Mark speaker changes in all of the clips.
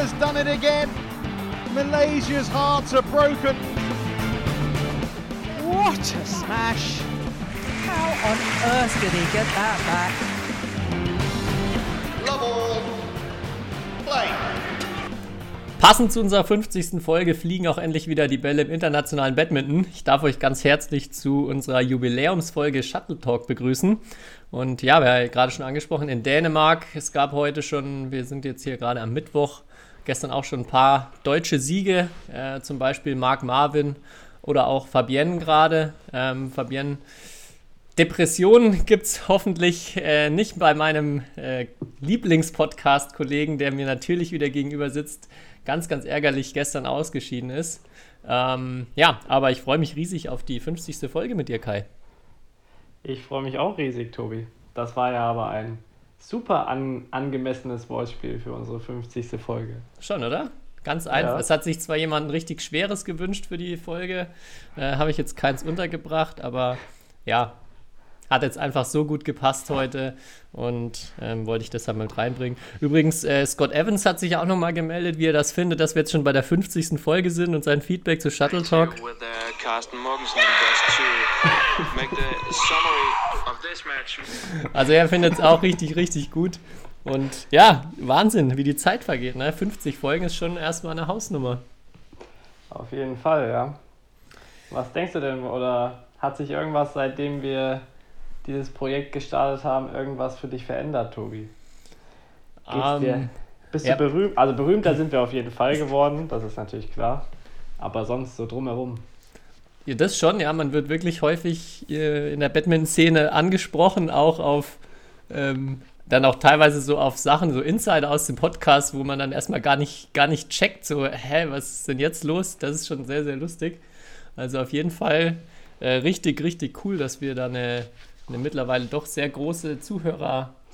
Speaker 1: has done it again. Malaysia's hearts are broken.
Speaker 2: What a smash! How on earth did he get that back?
Speaker 3: Love all. Play.
Speaker 4: Passend zu unserer 50. Folge fliegen auch endlich wieder die Bälle im internationalen Badminton. Ich darf euch ganz herzlich zu unserer Jubiläumsfolge Shuttle Talk begrüßen. Und ja, wir haben ja gerade schon angesprochen, in Dänemark, es gab heute schon, wir sind jetzt hier gerade am Mittwoch, gestern auch schon ein paar deutsche Siege, äh, zum Beispiel Marc Marvin oder auch Fabienne gerade. Ähm, Fabienne Depressionen gibt es hoffentlich äh, nicht bei meinem äh, Lieblingspodcast-Kollegen, der mir natürlich wieder gegenüber sitzt, ganz, ganz ärgerlich gestern ausgeschieden ist. Ähm, ja, aber ich freue mich riesig auf die 50. Folge mit dir, Kai.
Speaker 5: Ich freue mich auch riesig, Tobi. Das war ja aber ein super an, angemessenes Wortspiel für unsere 50. Folge.
Speaker 4: Schon, oder? Ganz einfach. Ja. Es hat sich zwar jemand ein richtig schweres gewünscht für die Folge, äh, habe ich jetzt keins untergebracht, aber ja, hat jetzt einfach so gut gepasst heute und ähm, wollte ich deshalb mit reinbringen. Übrigens, äh, Scott Evans hat sich auch nochmal gemeldet, wie er das findet, dass wir jetzt schon bei der 50. Folge sind und sein Feedback zu Shuttle Talk. Also er findet es auch richtig, richtig gut. Und ja, Wahnsinn, wie die Zeit vergeht. Ne? 50 Folgen ist schon erstmal eine Hausnummer.
Speaker 5: Auf jeden Fall, ja. Was denkst du denn, oder hat sich irgendwas, seitdem wir dieses Projekt gestartet haben, irgendwas für dich verändert, Tobi? Um, dir? Ähm, Bist ja. du berühmt? Also berühmter sind wir auf jeden Fall geworden, das ist natürlich klar. Aber sonst so drumherum.
Speaker 4: Ja, das schon, ja. Man wird wirklich häufig äh, in der Batman-Szene angesprochen, auch auf ähm, dann auch teilweise so auf Sachen, so Insider aus dem Podcast, wo man dann erstmal gar nicht, gar nicht checkt, so, hä, was ist denn jetzt los? Das ist schon sehr, sehr lustig. Also auf jeden Fall äh, richtig, richtig cool, dass wir da eine, eine mittlerweile doch sehr große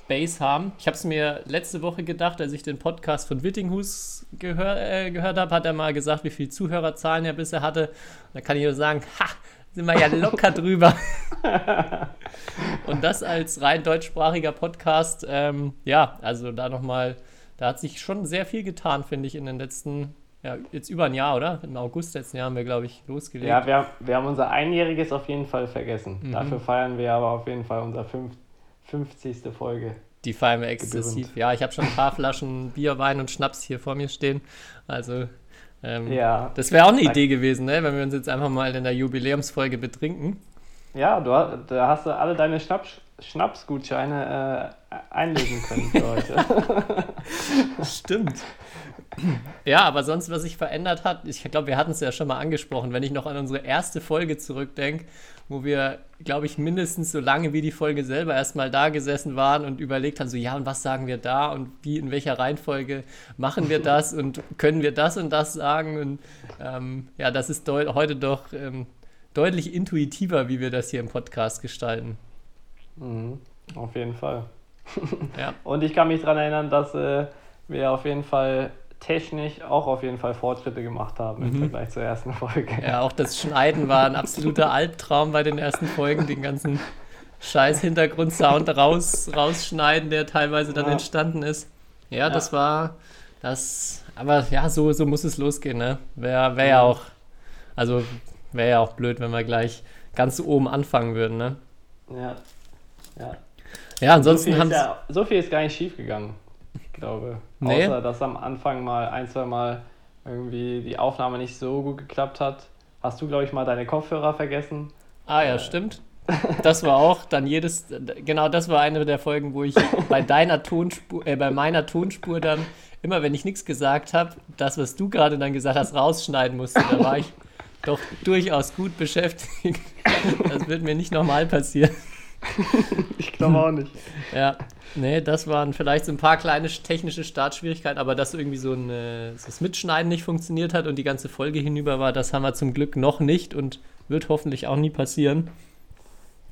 Speaker 4: Zuhörerbase haben. Ich habe es mir letzte Woche gedacht, als ich den Podcast von Wittinghus gehör, äh, gehört habe, hat er mal gesagt, wie viele Zuhörerzahlen er bisher hatte. Da kann ich nur sagen, ha, sind wir ja locker drüber. Und das als rein deutschsprachiger Podcast, ähm, ja, also da nochmal, da hat sich schon sehr viel getan, finde ich, in den letzten ja, jetzt über ein Jahr, oder? Im August letzten Jahr haben wir, glaube ich, losgelegt.
Speaker 5: Ja, wir, wir haben unser Einjähriges auf jeden Fall vergessen. Mhm. Dafür feiern wir aber auf jeden Fall unsere 50. Folge.
Speaker 4: Die wir exzessiv. Ja, ich habe schon ein paar Flaschen Bier, Wein und Schnaps hier vor mir stehen. Also, ähm, ja, das wäre auch eine Idee gewesen, ne? wenn wir uns jetzt einfach mal in der Jubiläumsfolge betrinken.
Speaker 5: Ja, du, da hast du alle deine Schnaps, Schnapsgutscheine äh, einlösen können für heute.
Speaker 4: Stimmt. Ja, aber sonst, was sich verändert hat, ich glaube, wir hatten es ja schon mal angesprochen, wenn ich noch an unsere erste Folge zurückdenke, wo wir, glaube ich, mindestens so lange wie die Folge selber erstmal da gesessen waren und überlegt haben, so ja, und was sagen wir da und wie, in welcher Reihenfolge machen wir das und können wir das und das sagen und ähm, ja, das ist heute doch ähm, deutlich intuitiver, wie wir das hier im Podcast gestalten.
Speaker 5: Mhm, auf jeden Fall. ja. Und ich kann mich daran erinnern, dass äh, wir auf jeden Fall technisch auch auf jeden Fall Fortschritte gemacht haben im mhm. Vergleich zur ersten Folge.
Speaker 4: Ja, auch das Schneiden war ein absoluter Albtraum bei den ersten Folgen, den ganzen scheiß Hintergrundsound raus, rausschneiden, der teilweise dann ja. entstanden ist. Ja, ja, das war das, aber ja, so, so muss es losgehen, ne? Wäre wär ja auch, also wäre ja auch blöd, wenn wir gleich ganz oben anfangen würden, ne?
Speaker 5: Ja, ja.
Speaker 4: Ja, ansonsten
Speaker 5: so
Speaker 4: haben
Speaker 5: ja, So viel ist gar nicht schief gegangen glaube. Nee. Außer, dass am Anfang mal ein, zwei Mal irgendwie die Aufnahme nicht so gut geklappt hat. Hast du, glaube ich, mal deine Kopfhörer vergessen?
Speaker 4: Ah ja, äh. stimmt. Das war auch dann jedes, genau das war eine der Folgen, wo ich bei deiner Tonspur, äh, bei meiner Tonspur dann, immer wenn ich nichts gesagt habe, das, was du gerade dann gesagt hast, rausschneiden musste. Da war ich doch durchaus gut beschäftigt. Das wird mir nicht nochmal passieren.
Speaker 5: ich glaube auch nicht.
Speaker 4: Ja, nee, das waren vielleicht so ein paar kleine technische Startschwierigkeiten, aber dass irgendwie so ein äh, das Mitschneiden nicht funktioniert hat und die ganze Folge hinüber war, das haben wir zum Glück noch nicht und wird hoffentlich auch nie passieren.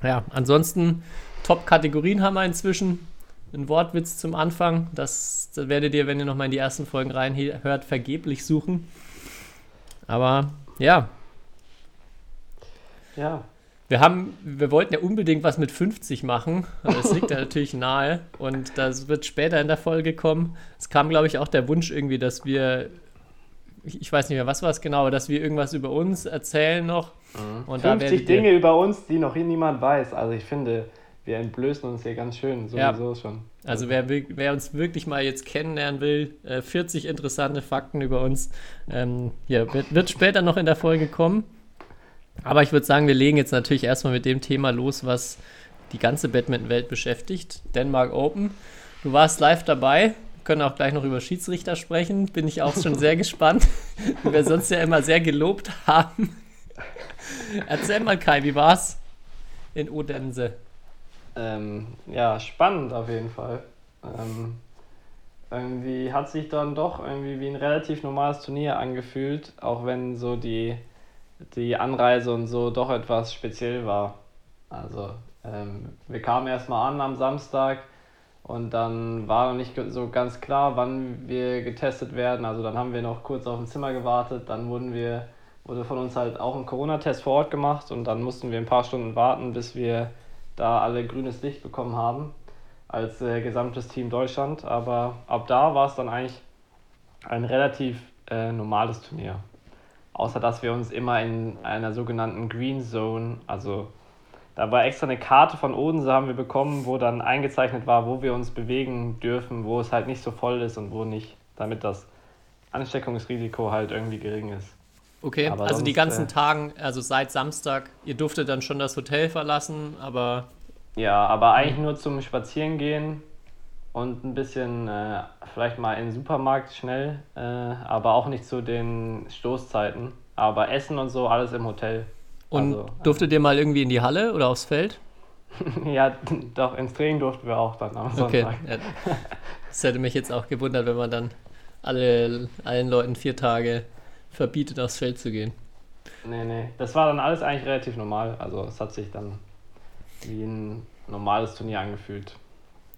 Speaker 4: Ja, ansonsten Top-Kategorien haben wir inzwischen. Ein Wortwitz zum Anfang, das, das werdet ihr, wenn ihr nochmal in die ersten Folgen reinhört, vergeblich suchen. Aber ja.
Speaker 5: Ja,
Speaker 4: Wir haben, wir wollten ja unbedingt was mit 50 machen, es liegt ja natürlich nahe und das wird später in der Folge kommen. Es kam, glaube ich, auch der Wunsch irgendwie, dass wir, ich weiß nicht mehr, was war es genau, dass wir irgendwas über uns erzählen noch.
Speaker 5: Mhm. Und 50 Dinge über uns, die noch hier niemand weiß. Also ich finde, wir entblößen uns hier ganz schön, sowieso ja. schon.
Speaker 4: Also wer, wer, uns wirklich mal jetzt kennenlernen will, 40 äh, interessante Fakten über uns, ähm, ja, wird, wird später noch in der Folge kommen. Aber ich würde sagen, wir legen jetzt natürlich erstmal mit dem Thema los, was die ganze Badminton-Welt beschäftigt. Denmark Open. Du warst live dabei. Wir können auch gleich noch über Schiedsrichter sprechen. Bin ich auch schon sehr gespannt, wie wir sonst ja immer sehr gelobt haben. Erzähl mal, Kai, wie war's in Odense?
Speaker 5: Ähm, ja, spannend auf jeden Fall. Ähm, irgendwie hat sich dann doch irgendwie wie ein relativ normales Turnier angefühlt, auch wenn so die, die Anreise und so doch etwas speziell war. Also ähm, wir kamen erstmal an am Samstag und dann war noch nicht so ganz klar, wann wir getestet werden. Also dann haben wir noch kurz auf dem Zimmer gewartet, dann wurden wir, wurde von uns halt auch ein Corona-Test vor Ort gemacht und dann mussten wir ein paar Stunden warten, bis wir da alle grünes Licht bekommen haben als äh, gesamtes Team Deutschland. Aber ab da war es dann eigentlich ein relativ äh, normales Turnier. Außer dass wir uns immer in einer sogenannten Green Zone, also da war extra eine Karte von Odense haben wir bekommen, wo dann eingezeichnet war, wo wir uns bewegen dürfen, wo es halt nicht so voll ist und wo nicht, damit das Ansteckungsrisiko halt irgendwie gering ist.
Speaker 4: Okay, aber also sonst, die ganzen äh, Tagen, also seit Samstag, ihr durftet dann schon das Hotel verlassen, aber.
Speaker 5: Ja, aber eigentlich nur zum Spazierengehen und ein bisschen äh, vielleicht mal in den Supermarkt schnell, äh, aber auch nicht zu den Stoßzeiten. Aber Essen und so alles im Hotel.
Speaker 4: Und also, durftet ihr mal irgendwie in die Halle oder aufs Feld?
Speaker 5: ja, doch, ins Training durften wir auch dann am okay. Sonntag. Ja,
Speaker 4: das hätte mich jetzt auch gewundert, wenn man dann alle, allen Leuten vier Tage verbietet, aufs Feld zu gehen.
Speaker 5: Nee, nee. Das war dann alles eigentlich relativ normal. Also es hat sich dann wie ein normales Turnier angefühlt.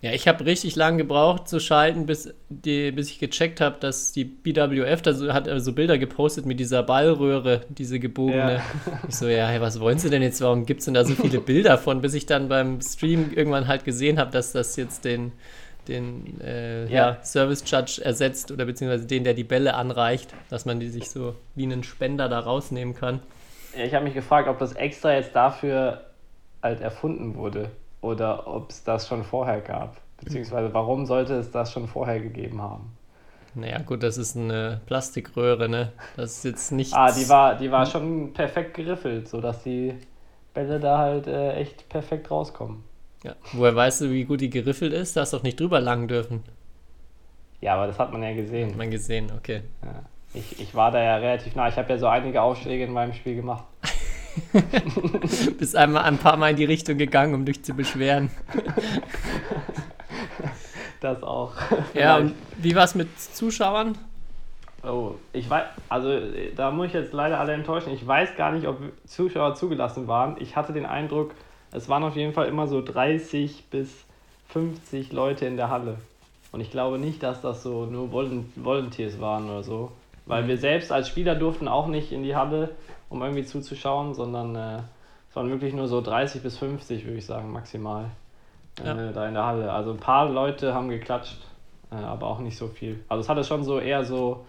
Speaker 4: Ja, ich habe richtig lange gebraucht zu schalten, bis, die, bis ich gecheckt habe, dass die BWF, da so, hat so Bilder gepostet mit dieser Ballröhre, diese gebogene. Ja. Ich so, ja, hey, was wollen sie denn jetzt? Warum gibt es denn da so viele Bilder von? Bis ich dann beim Stream irgendwann halt gesehen habe, dass das jetzt den, den äh, ja. ja. Service Judge ersetzt oder beziehungsweise den, der die Bälle anreicht, dass man die sich so wie einen Spender da rausnehmen kann.
Speaker 5: Ja, ich habe mich gefragt, ob das extra jetzt dafür halt erfunden wurde oder ob es das schon vorher gab. Beziehungsweise warum sollte es das schon vorher gegeben haben?
Speaker 4: Naja, gut, das ist eine Plastikröhre, ne? Das ist jetzt nicht.
Speaker 5: Ah, die war, die war schon perfekt geriffelt, sodass die Bälle da halt äh, echt perfekt rauskommen.
Speaker 4: Ja. Woher weißt du, wie gut die geriffelt ist? Du hast doch nicht drüber langen dürfen.
Speaker 5: Ja, aber das hat man ja gesehen.
Speaker 4: Hat man gesehen, okay.
Speaker 5: Ja. Ich, ich war da ja relativ nah. Ich habe ja so einige Aufschläge in meinem Spiel gemacht.
Speaker 4: Bist einmal ein paar Mal in die Richtung gegangen, um dich zu beschweren.
Speaker 5: das auch.
Speaker 4: Ja, und wie war es mit Zuschauern?
Speaker 5: Oh, ich weiß, also da muss ich jetzt leider alle enttäuschen. Ich weiß gar nicht, ob Zuschauer zugelassen waren. Ich hatte den Eindruck, es waren auf jeden Fall immer so 30 bis 50 Leute in der Halle. Und ich glaube nicht, dass das so nur Volunteers waren oder so. Weil mhm. wir selbst als Spieler durften auch nicht in die Halle, um irgendwie zuzuschauen, sondern äh, es waren wirklich nur so 30 bis 50, würde ich sagen, maximal äh, ja. da in der Halle. Also ein paar Leute haben geklatscht, äh, aber auch nicht so viel. Also es hatte schon so eher so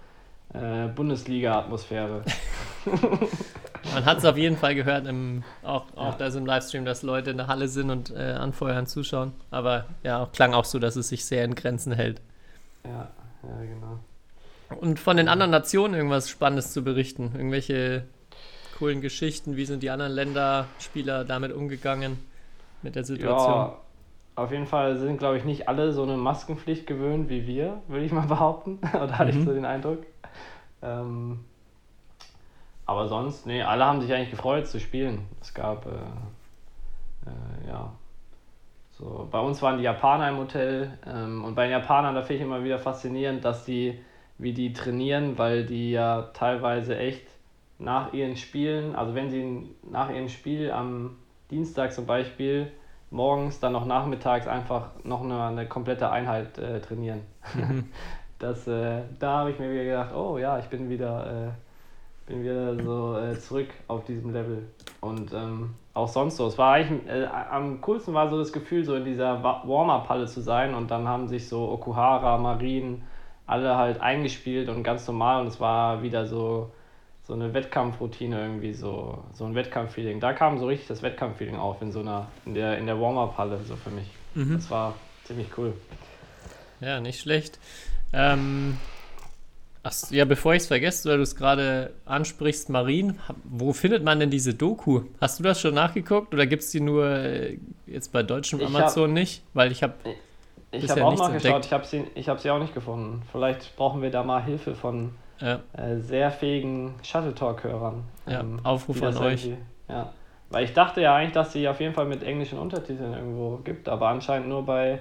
Speaker 5: äh, Bundesliga-Atmosphäre.
Speaker 4: Man hat es auf jeden Fall gehört, im, auch, auch ja. da im Livestream, dass Leute in der Halle sind und äh, anfeuern, zuschauen. Aber ja, klang auch so, dass es sich sehr in Grenzen hält.
Speaker 5: Ja, ja, genau.
Speaker 4: Und von den anderen Nationen irgendwas Spannendes zu berichten? Irgendwelche coolen Geschichten? Wie sind die anderen Länderspieler damit umgegangen mit der Situation? Ja,
Speaker 5: auf jeden Fall sind, glaube ich, nicht alle so eine Maskenpflicht gewöhnt wie wir, würde ich mal behaupten. Oder hatte mhm. ich so den Eindruck. Ähm, aber sonst, nee, alle haben sich eigentlich gefreut zu spielen. Es gab, äh, äh, ja, so, bei uns waren die Japaner im Hotel ähm, und bei den Japanern, da finde ich immer wieder faszinierend, dass die, wie die trainieren, weil die ja teilweise echt nach ihren Spielen, also wenn sie nach ihrem Spiel am Dienstag zum Beispiel morgens, dann noch nachmittags einfach noch eine, eine komplette Einheit äh, trainieren. Mhm. das, äh, da habe ich mir wieder gedacht, oh ja, ich bin wieder äh, bin wieder so äh, zurück auf diesem Level. Und ähm, auch sonst so. Es war eigentlich, äh, am coolsten war so das Gefühl, so in dieser Wa- Warm-Up-Halle zu sein und dann haben sich so Okuhara, Marin, alle halt eingespielt und ganz normal und es war wieder so, so eine Wettkampfroutine irgendwie, so, so ein Wettkampffeeling. Da kam so richtig das Wettkampffeeling auf in so einer, in der, in der Warm-Up-Halle, so für mich. Das war ziemlich cool.
Speaker 4: Ja, nicht schlecht. Ähm, ach, ja, bevor ich es vergesse, weil du es gerade ansprichst, Marin, hab- wo findet man denn diese Doku? Hast du das schon nachgeguckt oder gibt es die nur äh, jetzt bei deutschem
Speaker 5: Ich hab-
Speaker 4: Amazon nicht? Weil ich habe,
Speaker 5: Ich habe auch
Speaker 4: nichts
Speaker 5: mal geschaut,
Speaker 4: entdeckt.
Speaker 5: ich habe sie, ich hab sie auch nicht gefunden. Vielleicht brauchen wir da mal Hilfe von
Speaker 4: ja,
Speaker 5: äh, sehr fähigen Shuttle Talk-Hörern.
Speaker 4: Ja,
Speaker 5: ähm,
Speaker 4: Aufruf an euch.
Speaker 5: Ja. Weil ich dachte ja eigentlich, dass sie auf jeden Fall mit englischen Untertiteln irgendwo gibt, aber anscheinend nur bei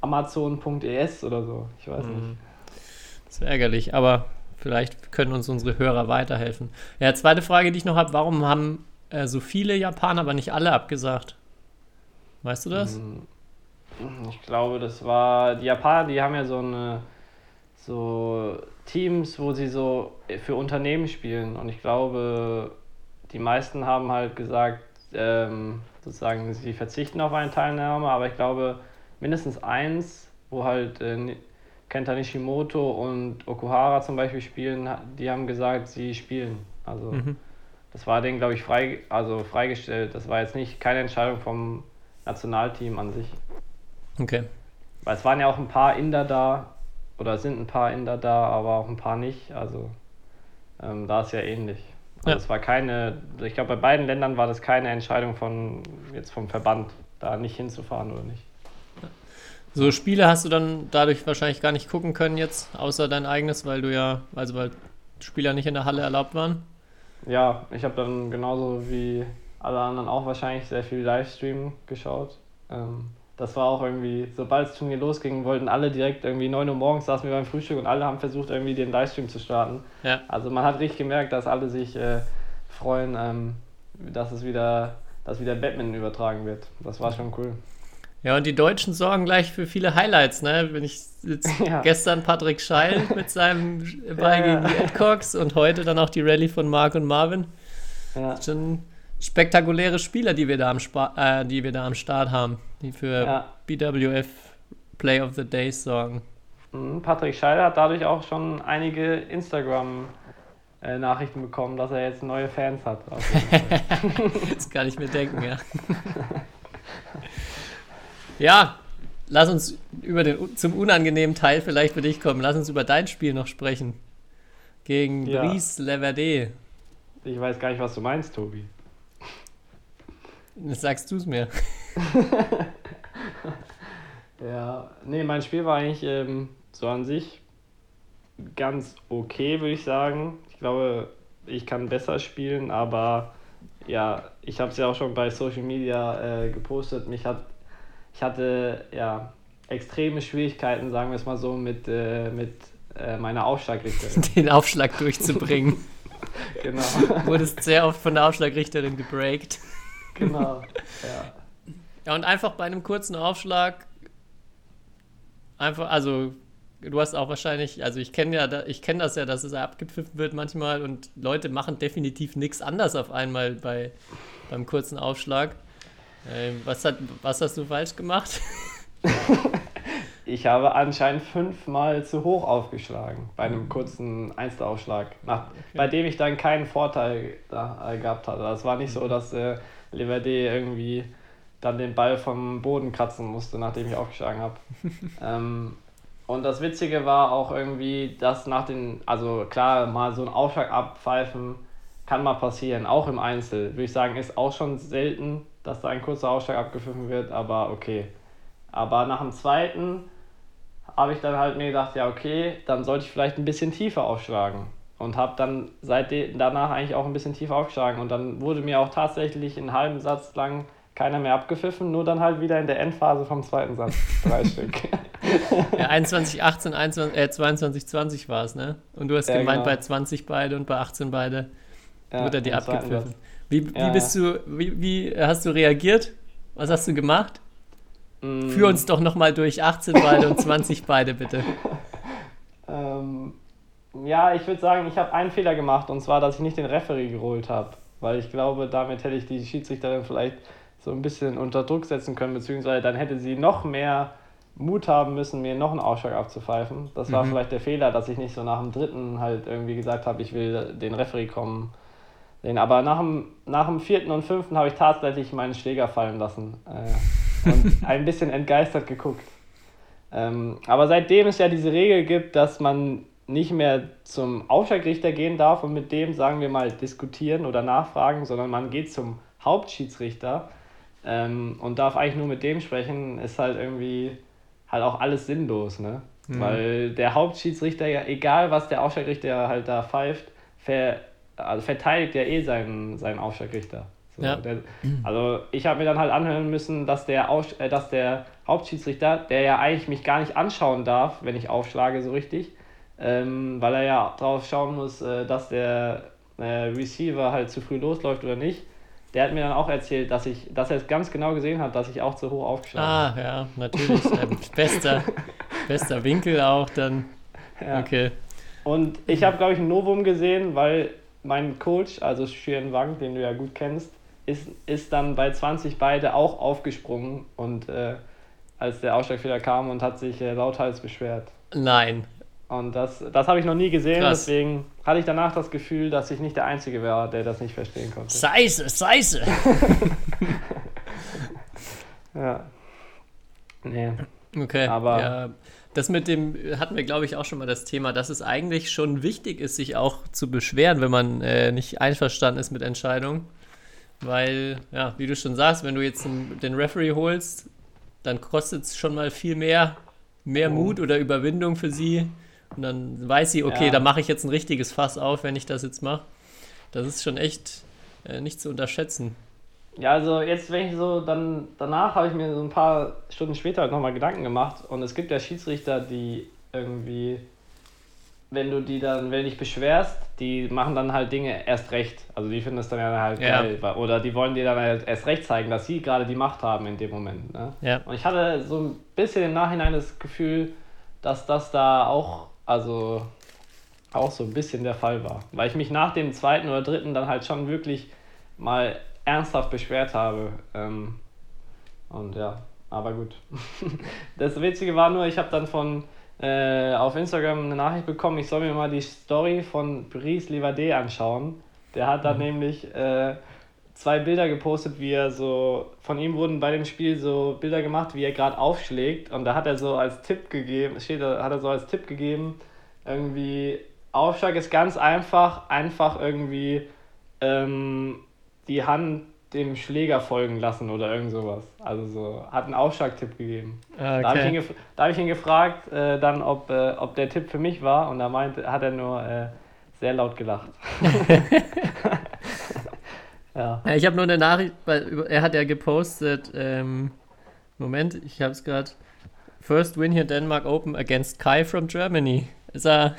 Speaker 5: amazon.es oder so. Ich weiß nicht.
Speaker 4: Mhm. das ist ärgerlich, aber vielleicht können uns unsere Hörer weiterhelfen. Ja, zweite Frage, die ich noch habe, warum haben äh, so viele Japaner, aber nicht alle abgesagt? Weißt du das?
Speaker 5: Mhm. Ich glaube, das war. Die Japaner, die haben ja so eine so Teams, wo sie so für Unternehmen spielen. Und ich glaube, die meisten haben halt gesagt, ähm, sozusagen, sie verzichten auf eine Teilnahme, aber ich glaube, mindestens eins, wo halt äh, Kenta Nishimoto und Okuhara zum Beispiel spielen, die haben gesagt, sie spielen. Also
Speaker 4: Mhm.
Speaker 5: das war denen, glaube ich, frei, also freigestellt. Das war jetzt nicht keine Entscheidung vom Nationalteam an sich.
Speaker 4: Okay.
Speaker 5: Weil es waren ja auch ein paar Inder da, oder sind ein paar Inder da, aber auch ein paar nicht. Also ähm, da ist ja ähnlich. Also
Speaker 4: Ja.
Speaker 5: es war keine, ich glaube bei beiden Ländern war das keine Entscheidung von jetzt vom Verband, da nicht hinzufahren oder nicht.
Speaker 4: So Spiele hast du dann dadurch wahrscheinlich gar nicht gucken können jetzt, außer dein eigenes, weil du ja, also weil Spieler nicht in der Halle erlaubt waren.
Speaker 5: Ja, ich habe dann genauso wie alle anderen auch wahrscheinlich sehr viel Livestream geschaut. Ähm, das war auch irgendwie, sobald das Turnier losging, wollten alle direkt irgendwie 9 Uhr morgens saßen wir beim Frühstück und alle haben versucht, irgendwie den Livestream zu starten.
Speaker 4: Ja.
Speaker 5: Also man hat richtig gemerkt, dass alle sich äh, freuen, ähm, dass es wieder, dass wieder Badminton übertragen wird. Das war schon cool.
Speaker 4: Ja, und die Deutschen sorgen gleich für viele Highlights, ne? Wenn ich jetzt
Speaker 5: Ja.
Speaker 4: gestern Patrick Scheil mit seinem Ball
Speaker 5: Ja, ja.
Speaker 4: gegen die Adcox und heute dann auch die Rallye von Marc und Marvin.
Speaker 5: Ja,
Speaker 4: Schon spektakuläre Spieler, die wir da am, Spa äh, die wir da am Start haben, die für
Speaker 5: ja.
Speaker 4: BWF Play of the Day sorgen.
Speaker 5: Mhm, Patrick Scheider hat dadurch auch schon einige Instagram-Nachrichten bekommen, dass er jetzt neue Fans hat. Fall.
Speaker 4: Das kann ich mir denken, ja. ja, lass uns über den zum unangenehmen Teil vielleicht für dich kommen. Lass uns über dein Spiel noch sprechen. Gegen
Speaker 5: Ja.
Speaker 4: Brice Leverde.
Speaker 5: Ich weiß gar nicht, was du meinst, Tobi.
Speaker 4: Jetzt sagst du es mir.
Speaker 5: Ja, nee, mein Spiel war eigentlich ähm, so an sich ganz okay, würde ich sagen. Ich glaube, ich kann besser spielen, aber ja, ich habe es ja auch schon bei Social Media äh, gepostet. Mich hat, ich hatte ja extreme Schwierigkeiten, sagen wir es mal so, mit, äh, mit äh, meiner Aufschlagrichterin.
Speaker 4: Den Aufschlag durchzubringen.
Speaker 5: genau,
Speaker 4: Wurdest sehr oft von der Aufschlagrichterin gebreakt.
Speaker 5: genau. Ja.
Speaker 4: Ja, und einfach bei einem kurzen Aufschlag einfach, also du hast auch wahrscheinlich, also ich kenne ja, ich kenne das ja, dass es abgepfiffen wird manchmal und Leute machen definitiv nichts anders auf einmal bei beim kurzen Aufschlag. Ähm, was, hat, was hast du falsch gemacht?
Speaker 5: Ich habe anscheinend fünfmal zu hoch aufgeschlagen bei einem kurzen Einzelaufschlag, nach, bei dem ich dann keinen Vorteil da, äh, gehabt hatte. Es war nicht so, dass äh, Leverde irgendwie dann den Ball vom Boden kratzen musste, nachdem ich aufgeschlagen habe. ähm, und das Witzige war auch irgendwie, dass nach den, also klar, mal so einen Aufschlag abpfeifen kann mal passieren, auch im Einzel. Würde ich sagen, ist auch schon selten, dass da ein kurzer Aufschlag abgepfiffen wird, aber okay. Aber nach dem zweiten habe ich dann halt mir gedacht, ja okay, dann sollte ich vielleicht ein bisschen tiefer aufschlagen. Und habe dann seitdem danach eigentlich auch ein bisschen tiefer aufgeschlagen. Und dann wurde mir auch tatsächlich einen halben Satz lang keiner mehr abgepfiffen, nur dann halt wieder in der Endphase vom zweiten Satz. Drei Stück.
Speaker 4: Ja, 21, 18, 21, äh, 22, 20 war es, ne? Und du hast
Speaker 5: Ja,
Speaker 4: gemeint,
Speaker 5: genau.
Speaker 4: bei 20 beide und bei 18 beide
Speaker 5: Ja,
Speaker 4: wird er dir abgepfiffen. Wie, wie
Speaker 5: Ja,
Speaker 4: bist du, wie, wie hast du reagiert? Was hast du gemacht?
Speaker 5: Mm,
Speaker 4: Führ uns doch nochmal durch 18 beide und 20 beide, bitte.
Speaker 5: Ähm, Ja, ich würde sagen, ich habe einen Fehler gemacht und zwar, dass ich nicht den Referee geholt habe. Weil ich glaube, damit hätte ich die Schiedsrichterin vielleicht so ein bisschen unter Druck setzen können, beziehungsweise dann hätte sie noch mehr Mut haben müssen, mir noch einen Ausschlag abzupfeifen. Das war
Speaker 4: Mhm.
Speaker 5: vielleicht der Fehler, dass ich nicht so nach dem dritten halt irgendwie gesagt habe, ich will den Referee kommen sehen. Aber nach dem, nach dem vierten und fünften habe ich tatsächlich meinen Schläger fallen lassen äh, und ein bisschen entgeistert geguckt. Ähm, aber seitdem es ja diese Regel gibt, dass man nicht mehr zum Aufschlagrichter gehen darf und mit dem, sagen wir mal, diskutieren oder nachfragen, sondern man geht zum Hauptschiedsrichter ähm, und darf eigentlich nur mit dem sprechen, ist halt irgendwie halt auch alles sinnlos, ne?
Speaker 4: Mhm.
Speaker 5: Weil der Hauptschiedsrichter ja, egal was der Aufschlagrichter halt da pfeift, ver, also verteidigt ja eh seinen, seinen Aufschlagrichter. So,
Speaker 4: Ja.
Speaker 5: der, also ich habe mir dann halt anhören müssen, dass der, Aus, äh, dass der Hauptschiedsrichter, der ja eigentlich mich gar nicht anschauen darf, wenn ich aufschlage so richtig, ähm, weil er ja drauf schauen muss, äh, dass der äh, Receiver halt zu früh losläuft oder nicht, der hat mir dann auch erzählt, dass ich, dass er es ganz genau gesehen hat, dass ich auch zu hoch aufgeschlagen
Speaker 4: Ah, ja, natürlich. ähm, bester, bester Winkel auch dann.
Speaker 5: habe. Ja.
Speaker 4: Okay.
Speaker 5: Und ich habe, glaube ich, ein Novum gesehen, weil mein Coach, also Xuan Wang, den du ja gut kennst, ist, ist dann bei 20 beide auch aufgesprungen und äh, als der Ausschlagfehler kam und hat sich äh, lauthals beschwert.
Speaker 4: Nein.
Speaker 5: Und das, das habe ich noch nie gesehen,
Speaker 4: Krass.
Speaker 5: deswegen hatte ich danach das Gefühl, dass ich nicht der Einzige war, der das nicht verstehen konnte.
Speaker 4: Scheiße, scheiße.
Speaker 5: Ja. Nee.
Speaker 4: Okay.
Speaker 5: Aber-
Speaker 4: ja, das mit dem hatten wir, glaube ich, auch schon mal das Thema, dass es eigentlich schon wichtig ist, sich auch zu beschweren, wenn man äh, nicht einverstanden ist mit Entscheidungen. Weil, ja, wie du schon sagst, wenn du jetzt den, den Referee holst, dann kostet es schon mal viel mehr, mehr
Speaker 5: Oh.
Speaker 4: Mut oder Überwindung für sie. Und dann weiß sie, okay,
Speaker 5: Ja.
Speaker 4: da mache ich jetzt ein richtiges Fass auf, wenn ich das jetzt mache. Das ist schon echt äh, nicht zu unterschätzen.
Speaker 5: Ja, also jetzt, wenn ich so, dann danach habe ich mir so ein paar Stunden später halt nochmal Gedanken gemacht und es gibt ja Schiedsrichter, die irgendwie, wenn du die dann, wenn du dich beschwerst, die machen dann halt Dinge erst recht. Also die finden es dann ja halt
Speaker 4: Ja.
Speaker 5: geil. Oder die wollen dir dann halt erst recht zeigen, dass sie gerade die Macht haben in dem Moment. Ne?
Speaker 4: Ja.
Speaker 5: Und ich hatte so ein bisschen im Nachhinein das Gefühl, dass das da auch, also auch so ein bisschen der Fall war. Weil ich mich nach dem zweiten oder dritten dann halt schon wirklich mal ernsthaft beschwert habe. Ähm, und ja, aber gut. Das Witzige war nur, ich habe dann von äh, auf Instagram eine Nachricht bekommen, ich soll mir mal die Story von Brice Livade anschauen. Der hat dann nämlich äh, zwei Bilder gepostet, wie er so, von ihm wurden bei dem Spiel so Bilder gemacht, wie er gerade aufschlägt. Und da hat er so als Tipp gegeben, steht da, hat er so als Tipp gegeben, irgendwie, Aufschlag ist ganz einfach, einfach irgendwie ähm, die Hand dem Schläger folgen lassen oder irgend sowas. Also so, hat einen Aufschlagtipp gegeben.
Speaker 4: Ah,
Speaker 5: Da habe ich,
Speaker 4: Okay.
Speaker 5: gef- hab ich ihn gefragt, äh, dann, ob, äh, ob der Tipp für mich war und da meinte, hat er nur äh, sehr laut gelacht. ja.
Speaker 4: Ja, ich habe nur eine Nachricht, weil er hat ja gepostet, ähm, Moment, ich habe es gerade. First win here Denmark Open against Kai from Germany. Ist er.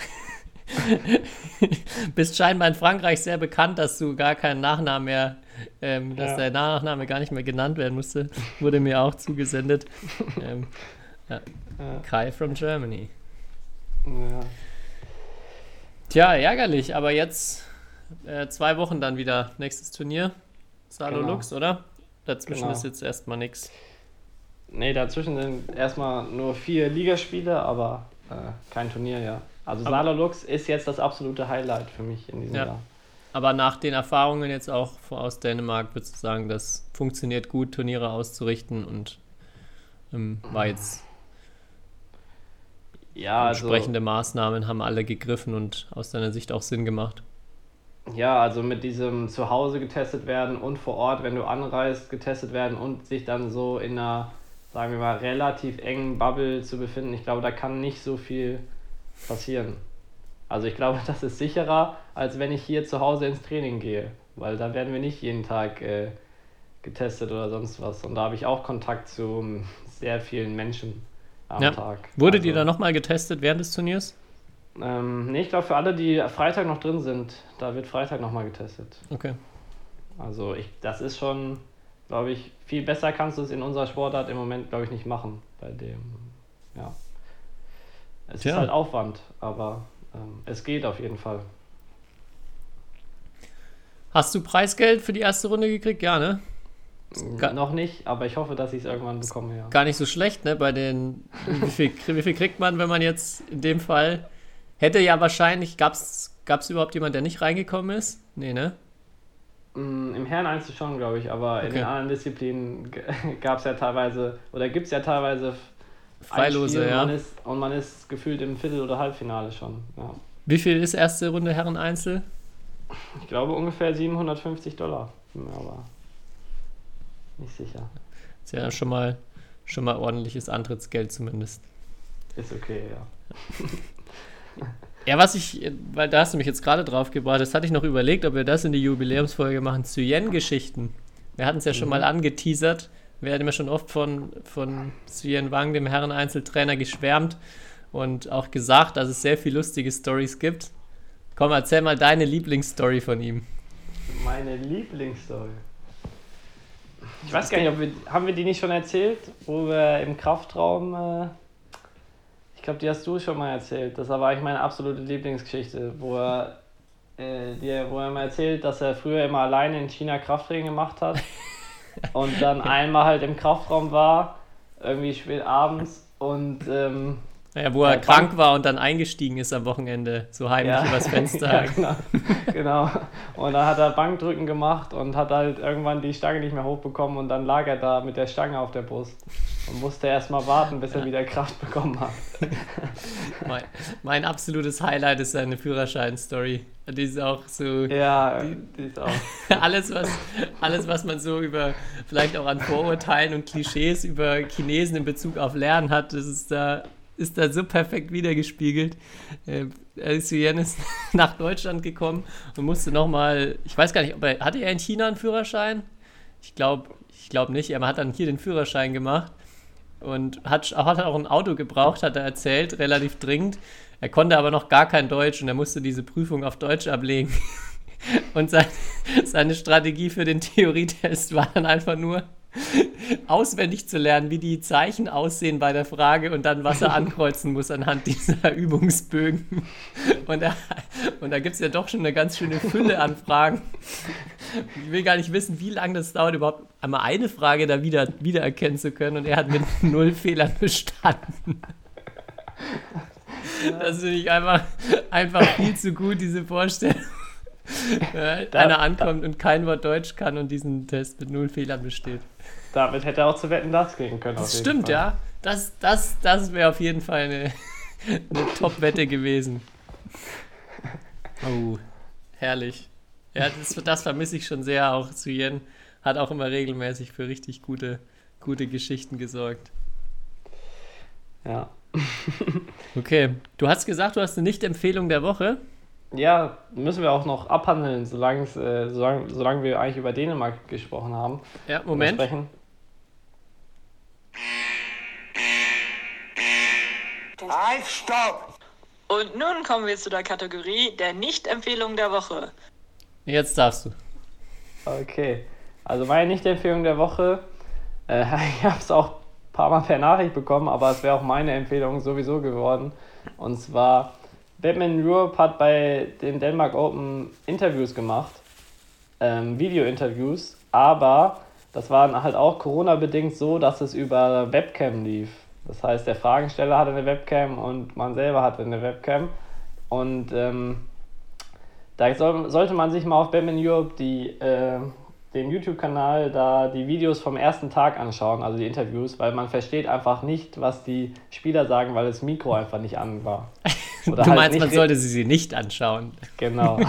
Speaker 4: bist scheinbar in Frankreich sehr bekannt, dass du gar keinen Nachnamen mehr, ähm, dass
Speaker 5: Ja.
Speaker 4: der Nachname gar nicht mehr genannt werden musste. Wurde mir auch zugesendet. ähm,
Speaker 5: Ja.
Speaker 4: Kai from Germany.
Speaker 5: Ja.
Speaker 4: Tja, ärgerlich, aber jetzt äh, zwei Wochen dann wieder nächstes Turnier. Salo
Speaker 5: Genau.
Speaker 4: Lux, oder? Dazwischen
Speaker 5: Genau.
Speaker 4: ist jetzt erstmal nichts.
Speaker 5: Nee, dazwischen sind erstmal nur vier Ligaspiele, aber äh, kein Turnier, ja. Also
Speaker 4: Aber-
Speaker 5: Saarlux ist jetzt das absolute Highlight für mich in diesem
Speaker 4: Ja.
Speaker 5: Jahr.
Speaker 4: Aber nach den Erfahrungen jetzt auch aus Dänemark würdest du sagen, das funktioniert gut, Turniere auszurichten und ähm, war jetzt
Speaker 5: Ja, also,
Speaker 4: entsprechende Maßnahmen haben alle gegriffen und aus deiner Sicht auch Sinn gemacht.
Speaker 5: Ja, also mit diesem zu Hause getestet werden und vor Ort, wenn du anreist, getestet werden und sich dann so in einer, sagen wir mal, relativ engen Bubble zu befinden. Ich glaube, da kann nicht so viel passieren. Also ich glaube, das ist sicherer, als wenn ich hier zu Hause ins Training gehe, weil da werden wir nicht jeden Tag äh, getestet oder sonst was. Und da habe ich auch Kontakt zu ähm, sehr vielen Menschen am
Speaker 4: Ja.
Speaker 5: Tag.
Speaker 4: Wurde
Speaker 5: also,
Speaker 4: die da nochmal getestet während des Turniers?
Speaker 5: Ähm, nee, ich glaube für alle, die Freitag noch drin sind, da wird Freitag nochmal getestet.
Speaker 4: Okay.
Speaker 5: Also ich, das ist schon, glaube ich, viel besser kannst du es in unserer Sportart im Moment, glaube ich, nicht machen. Bei dem, ja. Es
Speaker 4: Tja.
Speaker 5: ist halt Aufwand, aber ähm, es geht auf jeden Fall.
Speaker 4: Hast du Preisgeld für die erste Runde gekriegt? Ja, ne?
Speaker 5: Ga noch nicht, aber ich hoffe, dass ich es irgendwann bekomme, ja.
Speaker 4: Gar nicht so schlecht, ne? Bei den. Wie viel, wie viel kriegt man, wenn man jetzt in dem Fall. Hätte ja wahrscheinlich. Gab es überhaupt jemanden, der nicht reingekommen ist? Nee, ne?
Speaker 5: Mm, Im Herren Einzel schon, glaube ich, aber okay. in den anderen Disziplinen gab es ja teilweise, oder gibt es ja teilweise
Speaker 4: Freilose, ja.
Speaker 5: Man ist, und man ist gefühlt im Viertel- oder Halbfinale schon. Ja.
Speaker 4: Wie viel ist erste Runde Herren Einzel?
Speaker 5: Ich glaube ungefähr 750 Dollar, aber nicht sicher.
Speaker 4: Ist ja schon mal, schon mal ordentliches Antrittsgeld zumindest.
Speaker 5: Ist okay, ja.
Speaker 4: ja, was ich, weil da hast du mich jetzt gerade drauf gebracht, das hatte ich noch überlegt, ob wir das in die Jubiläumsfolge machen, zu Yen-Geschichten. Wir hatten es ja mhm. schon mal angeteasert. Wir hatten ja schon oft von, von Yen Wang, dem Herren-Einzeltrainer, geschwärmt und auch gesagt, dass es sehr viele lustige Stories gibt. Komm, erzähl mal deine Lieblingsstory von ihm.
Speaker 5: Meine Lieblingsstory. Ich weiß gar nicht, ob wir, haben wir die nicht schon erzählt, wo wir im Kraftraum, äh, glaube, die hast du schon mal erzählt. Das war eigentlich meine absolute Lieblingsgeschichte, wo er, äh, die, wo er mal erzählt, dass er früher immer alleine in China Krafttraining gemacht hat und dann einmal halt im Kraftraum war, irgendwie spät abends und ähm,
Speaker 4: ja, wo er ja, krank Bank war und dann eingestiegen ist am Wochenende, so heimlich ja. übers Fenster.
Speaker 5: ja, genau. genau. Und dann hat er Bankdrücken gemacht und hat halt irgendwann die Stange nicht mehr hochbekommen und dann lag er da mit der Stange auf der Brust und musste erst mal warten, bis er wieder Kraft bekommen hat.
Speaker 4: mein, mein, absolutes Highlight ist seine Führerschein-Story. Die ist auch so.
Speaker 5: Ja, die, die ist auch.
Speaker 4: alles, was, alles, was man so über, vielleicht auch an Vorurteilen und Klischees über Chinesen in Bezug auf Lernen hat, das ist da ist da so perfekt wiedergespiegelt. Äh, Yen ist nach Deutschland gekommen und musste nochmal, ich weiß gar nicht, ob er, hatte er in China einen Führerschein? Ich glaube ich glaub nicht, er hat dann hier den Führerschein gemacht und hat, hat auch ein Auto gebraucht, hat er erzählt, relativ dringend. Er konnte aber noch gar kein Deutsch und er musste diese Prüfung auf Deutsch ablegen. Und sein, seine Strategie für den Theorietest war dann einfach nur, auswendig zu lernen, wie die Zeichen aussehen bei der Frage und dann, was er ankreuzen muss anhand dieser Übungsbögen. Und da, und da gibt es ja doch schon eine ganz schöne Fülle an Fragen. Ich will gar nicht wissen, wie lange das dauert, überhaupt einmal eine Frage da wieder wiedererkennen zu können. Und er hat mit null Fehlern bestanden. Das finde ich einfach, einfach viel zu gut, diese Vorstellung. Einer ankommt und kein Wort Deutsch kann und diesen Test mit null Fehlern besteht.
Speaker 5: Damit hätte er auch zu Wetten das gehen können.
Speaker 4: Das stimmt, Fall. ja. Das, das, das wäre auf jeden Fall eine, eine Top-Wette gewesen. Oh, herrlich. Ja, das, das vermisse ich schon sehr. Auch zu Yen hat auch immer regelmäßig für richtig gute, gute Geschichten gesorgt.
Speaker 5: Ja.
Speaker 4: okay, du hast gesagt, du hast eine Nicht-Empfehlung der Woche.
Speaker 5: Ja, müssen wir auch noch abhandeln, solange, äh, solange, solange wir eigentlich über Dänemark gesprochen haben.
Speaker 4: Ja, Moment.
Speaker 6: Halt, stopp!
Speaker 7: Und nun kommen wir zu der Kategorie der Nicht-Empfehlung der Woche.
Speaker 4: Jetzt darfst du.
Speaker 5: Okay, also meine Nicht-Empfehlung der Woche, äh, ich habe es auch ein paar Mal per Nachricht bekommen, aber es wäre auch meine Empfehlung sowieso geworden. Und zwar Batman Europe hat bei den Denmark Open Interviews gemacht, ähm, Video-Interviews, aber das war halt auch Corona-bedingt so, dass es über Webcam lief. Das heißt, der Fragensteller hatte eine Webcam und man selber hatte eine Webcam. Und ähm, da soll, sollte man sich mal auf Batman Europe die, äh, den YouTube-Kanal da die Videos vom ersten Tag anschauen, also die Interviews, weil man versteht einfach nicht, was die Spieler sagen, weil das Mikro einfach nicht an war.
Speaker 4: Oder du halt meinst, man sollte sie, sie nicht anschauen.
Speaker 5: Genau.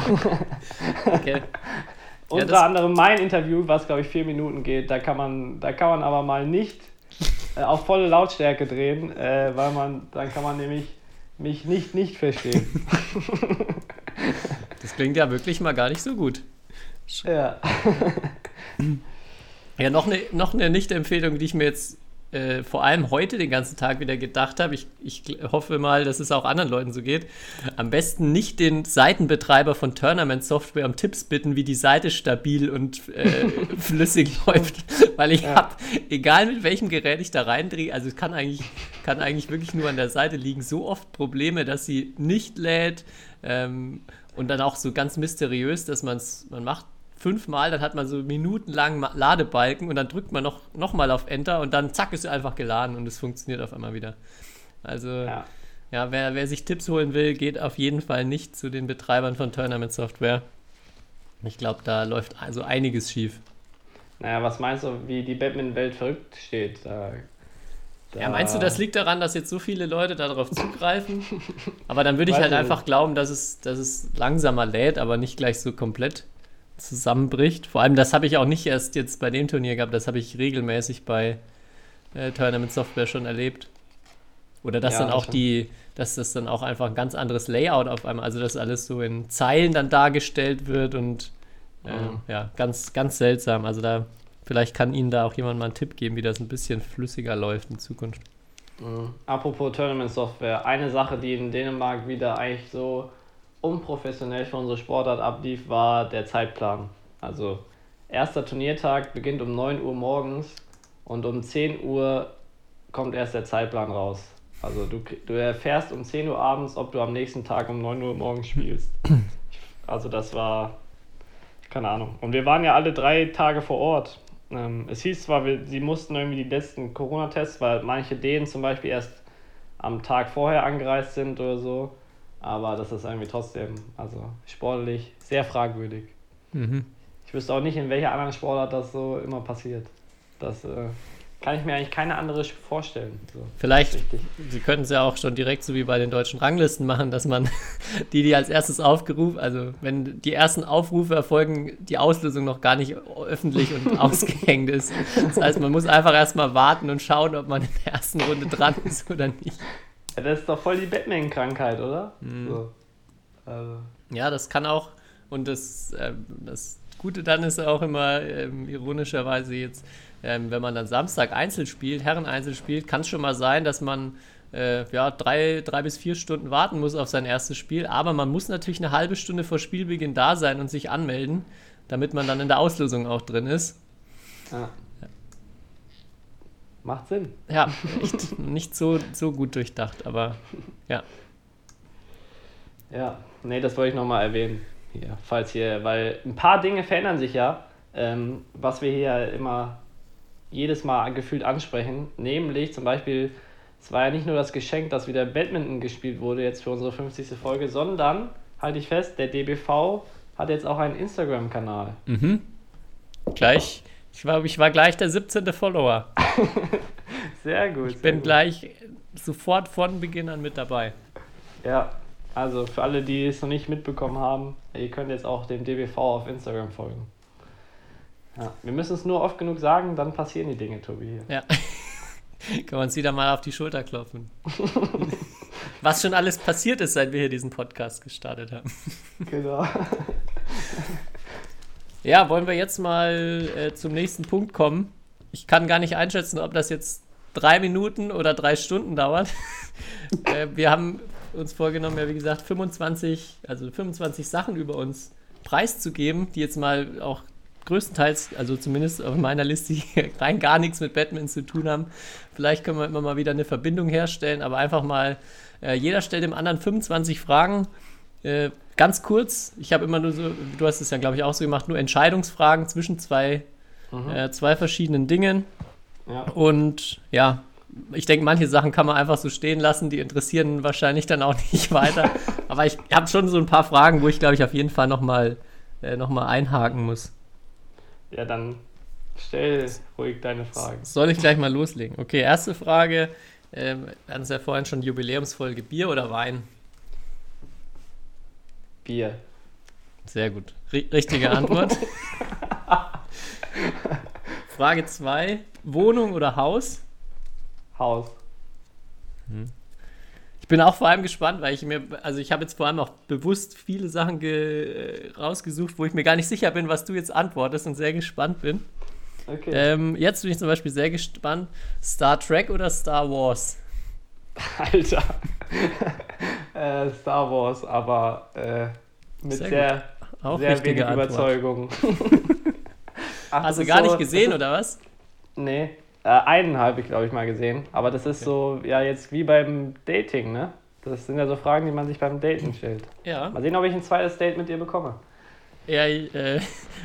Speaker 5: okay. Unter ja, anderem mein Interview, was glaube ich vier Minuten geht, da kann man, da kann man aber mal nicht äh, auf volle Lautstärke drehen, äh, weil man, dann kann man nämlich mich nicht nicht verstehen.
Speaker 4: das klingt ja wirklich mal gar nicht so gut.
Speaker 5: Ja.
Speaker 4: ja, noch eine, noch eine Nicht-Empfehlung, die ich mir jetzt äh, vor allem heute den ganzen Tag wieder gedacht habe, ich, ich hoffe mal, dass es auch anderen Leuten so geht, am besten nicht den Seitenbetreiber von Tournament Software um Tipps bitten, wie die Seite stabil und äh, flüssig läuft, weil ich ja. habe, egal mit welchem Gerät ich da reindrehe, also es kann eigentlich kann eigentlich wirklich nur an der Seite liegen. So oft Probleme, dass sie nicht lädt ähm, und dann auch so ganz mysteriös, dass man es, man macht fünfmal, dann hat man so minutenlang Ladebalken und dann drückt man noch, noch mal auf Enter und dann zack ist sie einfach geladen und es funktioniert auf einmal wieder. Also ja, ja wer, wer sich Tipps holen will, geht auf jeden Fall nicht zu den Betreibern von Tournament Software. Ich glaube, da läuft also einiges schief.
Speaker 5: Naja, was meinst du, wie die Batman-Welt verrückt steht? Da,
Speaker 4: da ja, meinst du, das liegt daran, dass jetzt so viele Leute darauf zugreifen? aber dann würde ich halt einfach glauben, dass es, dass es langsamer lädt, aber nicht gleich so komplett zusammenbricht. Vor allem, das habe ich auch nicht erst jetzt bei dem Turnier gehabt, das habe ich regelmäßig bei äh, Tournament Software schon erlebt. Oder dass ja, dann auch schon. die, dass das dann auch einfach ein ganz anderes Layout auf einmal, also dass alles so in Zeilen dann dargestellt wird und äh, mhm. ja, ganz, ganz seltsam. Also da, vielleicht kann Ihnen da auch jemand mal einen Tipp geben, wie das ein bisschen flüssiger läuft in Zukunft.
Speaker 5: Mhm. Apropos Tournament Software, eine Sache, die in Dänemark wieder eigentlich so unprofessionell für unsere Sportart ablief, war der Zeitplan. Also erster Turniertag beginnt um 9 Uhr morgens und um 10 Uhr kommt erst der Zeitplan raus. Also du, du erfährst um 10 Uhr abends, ob du am nächsten Tag um 9 Uhr morgens spielst. Also das war keine Ahnung. Und wir waren ja alle drei Tage vor Ort. Ähm, es hieß zwar, wir, sie mussten irgendwie die letzten Corona-Tests, weil manche denen zum Beispiel erst am Tag vorher angereist sind oder so. Aber das ist irgendwie trotzdem, also sportlich, sehr fragwürdig. Mhm. Ich wüsste auch nicht, in welcher anderen Sportart das so immer passiert. Das äh, kann ich mir eigentlich keine andere vorstellen. So,
Speaker 4: Vielleicht, Sie könnten es ja auch schon direkt so wie bei den deutschen Ranglisten machen, dass man die, die als erstes aufgerufen, also wenn die ersten Aufrufe erfolgen, die Auslösung noch gar nicht öffentlich und ausgehängt ist. Das heißt, man muss einfach erstmal warten und schauen, ob man in der ersten Runde dran ist oder nicht.
Speaker 5: Ja, das ist doch voll die Batman-Krankheit, oder? Mhm. So.
Speaker 4: Also. Ja, das kann auch, und das, äh, das Gute dann ist auch immer ähm, ironischerweise jetzt, ähm, wenn man dann Samstag Einzel spielt, Herren Einzel spielt, kann es schon mal sein, dass man äh, ja, drei, drei bis vier Stunden warten muss auf sein erstes Spiel. Aber man muss natürlich eine halbe Stunde vor Spielbeginn da sein und sich anmelden, damit man dann in der Auslösung auch drin ist.
Speaker 5: Ah. Macht Sinn.
Speaker 4: Ja, echt nicht so, so gut durchdacht, aber ja.
Speaker 5: Ja, nee, das wollte ich nochmal erwähnen. Hier, falls hier, weil ein paar Dinge verändern sich ja, ähm, was wir hier immer jedes Mal gefühlt ansprechen. Nämlich zum Beispiel, es war ja nicht nur das Geschenk, dass wieder Badminton gespielt wurde jetzt für unsere 50. Folge, sondern, halte ich fest, der DBV hat jetzt auch einen Instagram-Kanal.
Speaker 4: Mhm. Gleich, ich war, ich war gleich der 17. Follower.
Speaker 5: sehr gut.
Speaker 4: Ich bin
Speaker 5: gut.
Speaker 4: gleich sofort von Beginn an mit dabei.
Speaker 5: Ja, also für alle, die es noch nicht mitbekommen haben, ihr könnt jetzt auch dem DBV auf Instagram folgen. Ja, wir müssen es nur oft genug sagen, dann passieren die Dinge, Tobi.
Speaker 4: Ja. Kann man uns wieder mal auf die Schulter klopfen. Was schon alles passiert ist, seit wir hier diesen Podcast gestartet haben.
Speaker 5: Genau.
Speaker 4: Ja, wollen wir jetzt mal äh, zum nächsten Punkt kommen? Ich kann gar nicht einschätzen, ob das jetzt drei Minuten oder drei Stunden dauert. äh, wir haben uns vorgenommen, ja, wie gesagt, 25, also 25 Sachen über uns preiszugeben, die jetzt mal auch größtenteils, also zumindest auf meiner Liste hier rein gar nichts mit Batman zu tun haben. Vielleicht können wir immer mal wieder eine Verbindung herstellen, aber einfach mal, äh, jeder stellt dem anderen 25 Fragen. Äh, ganz kurz, ich habe immer nur so, du hast es ja, glaube ich, auch so gemacht, nur Entscheidungsfragen zwischen zwei, mhm. äh, zwei verschiedenen Dingen. Ja. Und ja, ich denke, manche Sachen kann man einfach so stehen lassen, die interessieren wahrscheinlich dann auch nicht weiter. Aber ich habe schon so ein paar Fragen, wo ich, glaube ich, auf jeden Fall nochmal äh, noch einhaken muss.
Speaker 5: Ja, dann stell ruhig deine Fragen.
Speaker 4: Soll ich gleich mal loslegen? Okay, erste Frage. Ähm, wir hatten es ja vorhin schon Jubiläumsfolge: Bier oder Wein?
Speaker 5: Bier.
Speaker 4: Sehr gut. R richtige Antwort. Frage 2. Wohnung oder Haus?
Speaker 5: Haus.
Speaker 4: Hm. Ich bin auch vor allem gespannt, weil ich mir, also ich habe jetzt vor allem auch bewusst viele Sachen äh, rausgesucht, wo ich mir gar nicht sicher bin, was du jetzt antwortest und sehr gespannt bin. Okay. Ähm, jetzt bin ich zum Beispiel sehr gespannt. Star Trek oder Star Wars?
Speaker 5: Alter. äh, Star Wars, aber äh, mit sehr, sehr, auch sehr wenig Antwort. Überzeugung.
Speaker 4: Ach, Hast du gar so, nicht gesehen, oder was?
Speaker 5: Nee, Äh, einen habe ich, glaube ich, mal gesehen. Aber das ist so, ja, jetzt wie beim Dating, ne? Das sind ja so Fragen, die man sich beim Daten stellt.
Speaker 4: Ja.
Speaker 5: Mal sehen, ob ich ein zweites Date mit dir bekomme.
Speaker 4: Ja, äh,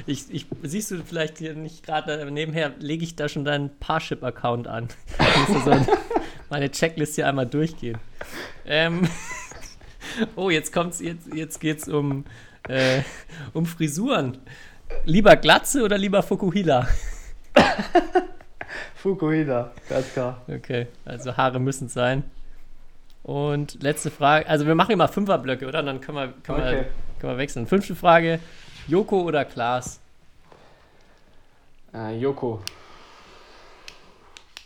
Speaker 4: ich, ich, siehst du vielleicht hier nicht gerade nebenher, lege ich da schon deinen Parship-Account an. Ich muss so meine Checklist hier einmal durchgehen. Ähm, oh, jetzt kommt's, jetzt, jetzt geht's um, äh, um Frisuren. Lieber Glatze oder lieber Fukuhila?
Speaker 5: Fukuhila, ganz klar.
Speaker 4: Okay, also Haare müssen sein. Und letzte Frage, also wir machen immer Fünferblöcke, oder? Dann können wir, können wir,
Speaker 5: Okay.
Speaker 4: können wir wechseln. Fünfte Frage, Joko oder Klaas?
Speaker 5: Äh, Joko.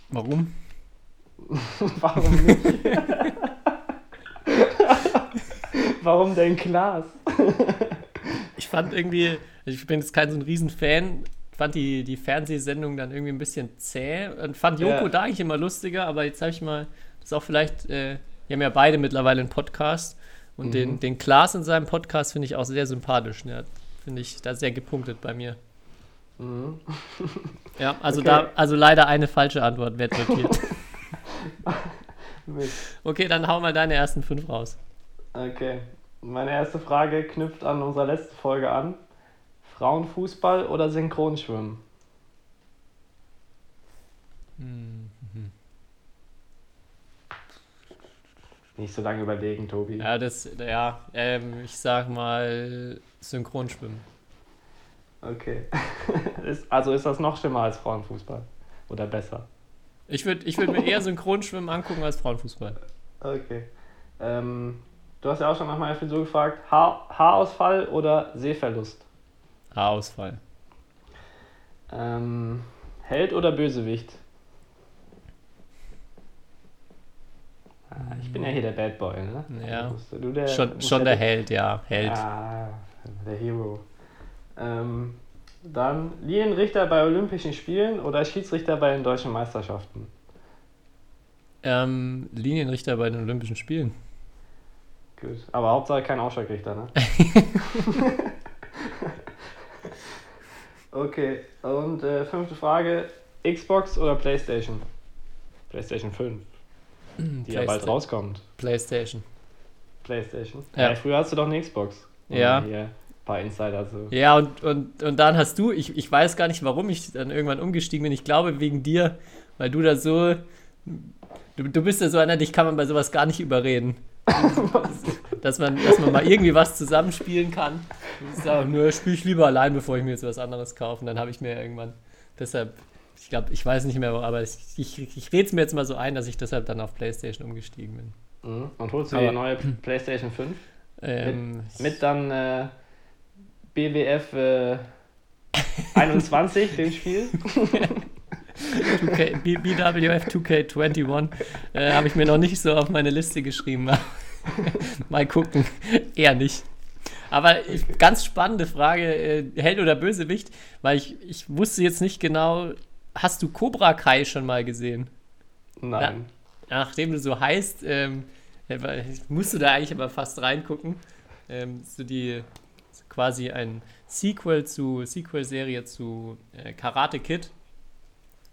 Speaker 4: Warum?
Speaker 5: Warum nicht? Warum denn Glas?
Speaker 4: Ich fand irgendwie, ich bin jetzt kein so ein Riesenfan, fand die, die Fernsehsendung dann irgendwie ein bisschen zäh und fand Joko
Speaker 5: Ja.
Speaker 4: da eigentlich immer lustiger, aber jetzt habe ich mal, das ist auch vielleicht, äh, wir haben ja beide mittlerweile einen Podcast und den, den Klaas in seinem Podcast finde ich auch sehr sympathisch. Ne? Finde ich da sehr gepunktet bei mir. Ja, also
Speaker 5: Okay.
Speaker 4: da, also leider eine falsche Antwort wird notiert. Okay, dann hau mal deine ersten fünf raus.
Speaker 5: Okay. Meine erste Frage knüpft an unsere letzte Folge an. Frauenfußball oder Synchronschwimmen? Nicht so lange überlegen, Tobi.
Speaker 4: Ja, das, ja, ähm, ich sag mal Synchronschwimmen.
Speaker 5: Okay. also ist das noch schlimmer als Frauenfußball? Oder besser?
Speaker 4: Ich würde ich würd mir eher Synchronschwimmen angucken als Frauenfußball.
Speaker 5: Okay. Ähm, du hast ja auch schon nach meiner Frisur gefragt. Haar, Haarausfall oder Sehverlust?
Speaker 4: Haarausfall.
Speaker 5: Ähm, Held oder Bösewicht? Ah, ich bin ja hier der Bad Boy, ne?
Speaker 4: Ja.
Speaker 5: Musst du der,
Speaker 4: Schon, schon
Speaker 5: ja
Speaker 4: der Held, ja. Held.
Speaker 5: Ah, der Hero. Ähm, dann Linienrichter bei Olympischen Spielen oder Schiedsrichter bei den deutschen Meisterschaften?
Speaker 4: Ähm, Linienrichter bei den Olympischen Spielen.
Speaker 5: Gut. Aber Hauptsache kein Ausschlagrichter, ne? okay. Und äh, fünfte Frage: Xbox oder PlayStation? PlayStation 5. Die ja bald
Speaker 4: Playsta-
Speaker 5: rauskommt.
Speaker 4: PlayStation.
Speaker 5: PlayStation.
Speaker 4: Ja.
Speaker 5: Ja. früher hast du doch eine Xbox.
Speaker 4: Ja.
Speaker 5: Ein paar Insider so.
Speaker 4: Ja, und, und, und dann hast du, ich, ich weiß gar nicht, warum ich dann irgendwann umgestiegen bin. Ich glaube wegen dir, weil du da so. Du, du bist ja so einer, dich kann man bei sowas gar nicht überreden. dass, man, dass man mal irgendwie was zusammenspielen kann. Ich sage, nö, spiele ich lieber allein, bevor ich mir jetzt was anderes kaufe. Und dann habe ich mir irgendwann. Deshalb, ich glaube, ich weiß nicht mehr, aber ich, ich, ich rede es mir jetzt mal so ein, dass ich deshalb dann auf PlayStation umgestiegen bin.
Speaker 5: Mhm. Und holst du
Speaker 4: Aber-
Speaker 5: die neue PlayStation 5?
Speaker 4: Ähm,
Speaker 5: Mit dann äh, BWF äh, 21, dem Spiel?
Speaker 4: 2K, B- BWF 2K21 äh, habe ich mir noch nicht so auf meine Liste geschrieben. Mal gucken. Eher nicht. Aber ich, ganz spannende Frage, äh, Held oder Bösewicht, weil ich, ich wusste jetzt nicht genau, hast du Cobra Kai schon mal gesehen?
Speaker 5: Nein.
Speaker 4: Nachdem du so heißt, ähm, äh, musst du da eigentlich aber fast reingucken. Ähm, so die quasi ein Sequel zu Sequel-Serie zu äh, Karate Kid.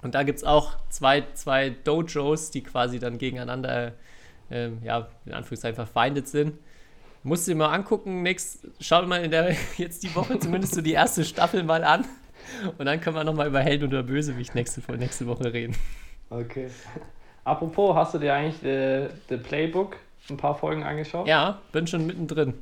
Speaker 4: Und da gibt es auch zwei, zwei Dojos, die quasi dann gegeneinander, ähm, ja, in Anführungszeichen verfeindet sind. Musst du dir mal angucken, nächst, schau mal in der, jetzt die Woche zumindest so die erste Staffel mal an. Und dann können wir nochmal über Held oder Bösewicht nächste, nächste Woche reden.
Speaker 5: Okay. Apropos, hast du dir eigentlich äh, The Playbook ein paar Folgen angeschaut?
Speaker 4: Ja, bin schon mittendrin.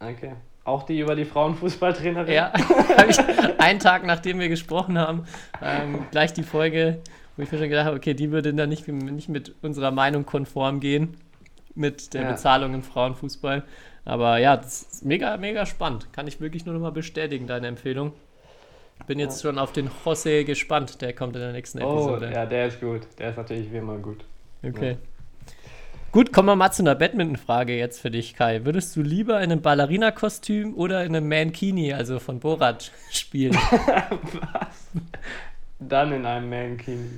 Speaker 5: Okay. Auch die über die Frauenfußballtrainerin?
Speaker 4: Ja, habe ich einen Tag nachdem wir gesprochen haben, ähm, gleich die Folge, wo ich mir schon gedacht habe, okay, die würde dann nicht, nicht mit unserer Meinung konform gehen, mit der
Speaker 5: Ja.
Speaker 4: Bezahlung im Frauenfußball. Aber ja, das ist mega, mega spannend. Kann ich wirklich nur noch mal bestätigen, deine Empfehlung. Bin jetzt schon auf den José gespannt, der kommt in der nächsten
Speaker 5: Oh,
Speaker 4: Episode.
Speaker 5: ja, der ist gut. Der ist natürlich wie immer gut.
Speaker 4: Okay. Gut, kommen wir mal zu einer Badminton-Frage jetzt für dich, Kai. Würdest du lieber in einem Ballerina-Kostüm oder in einem Mankini, also von Borat, spielen?
Speaker 5: Dann in einem Mankini.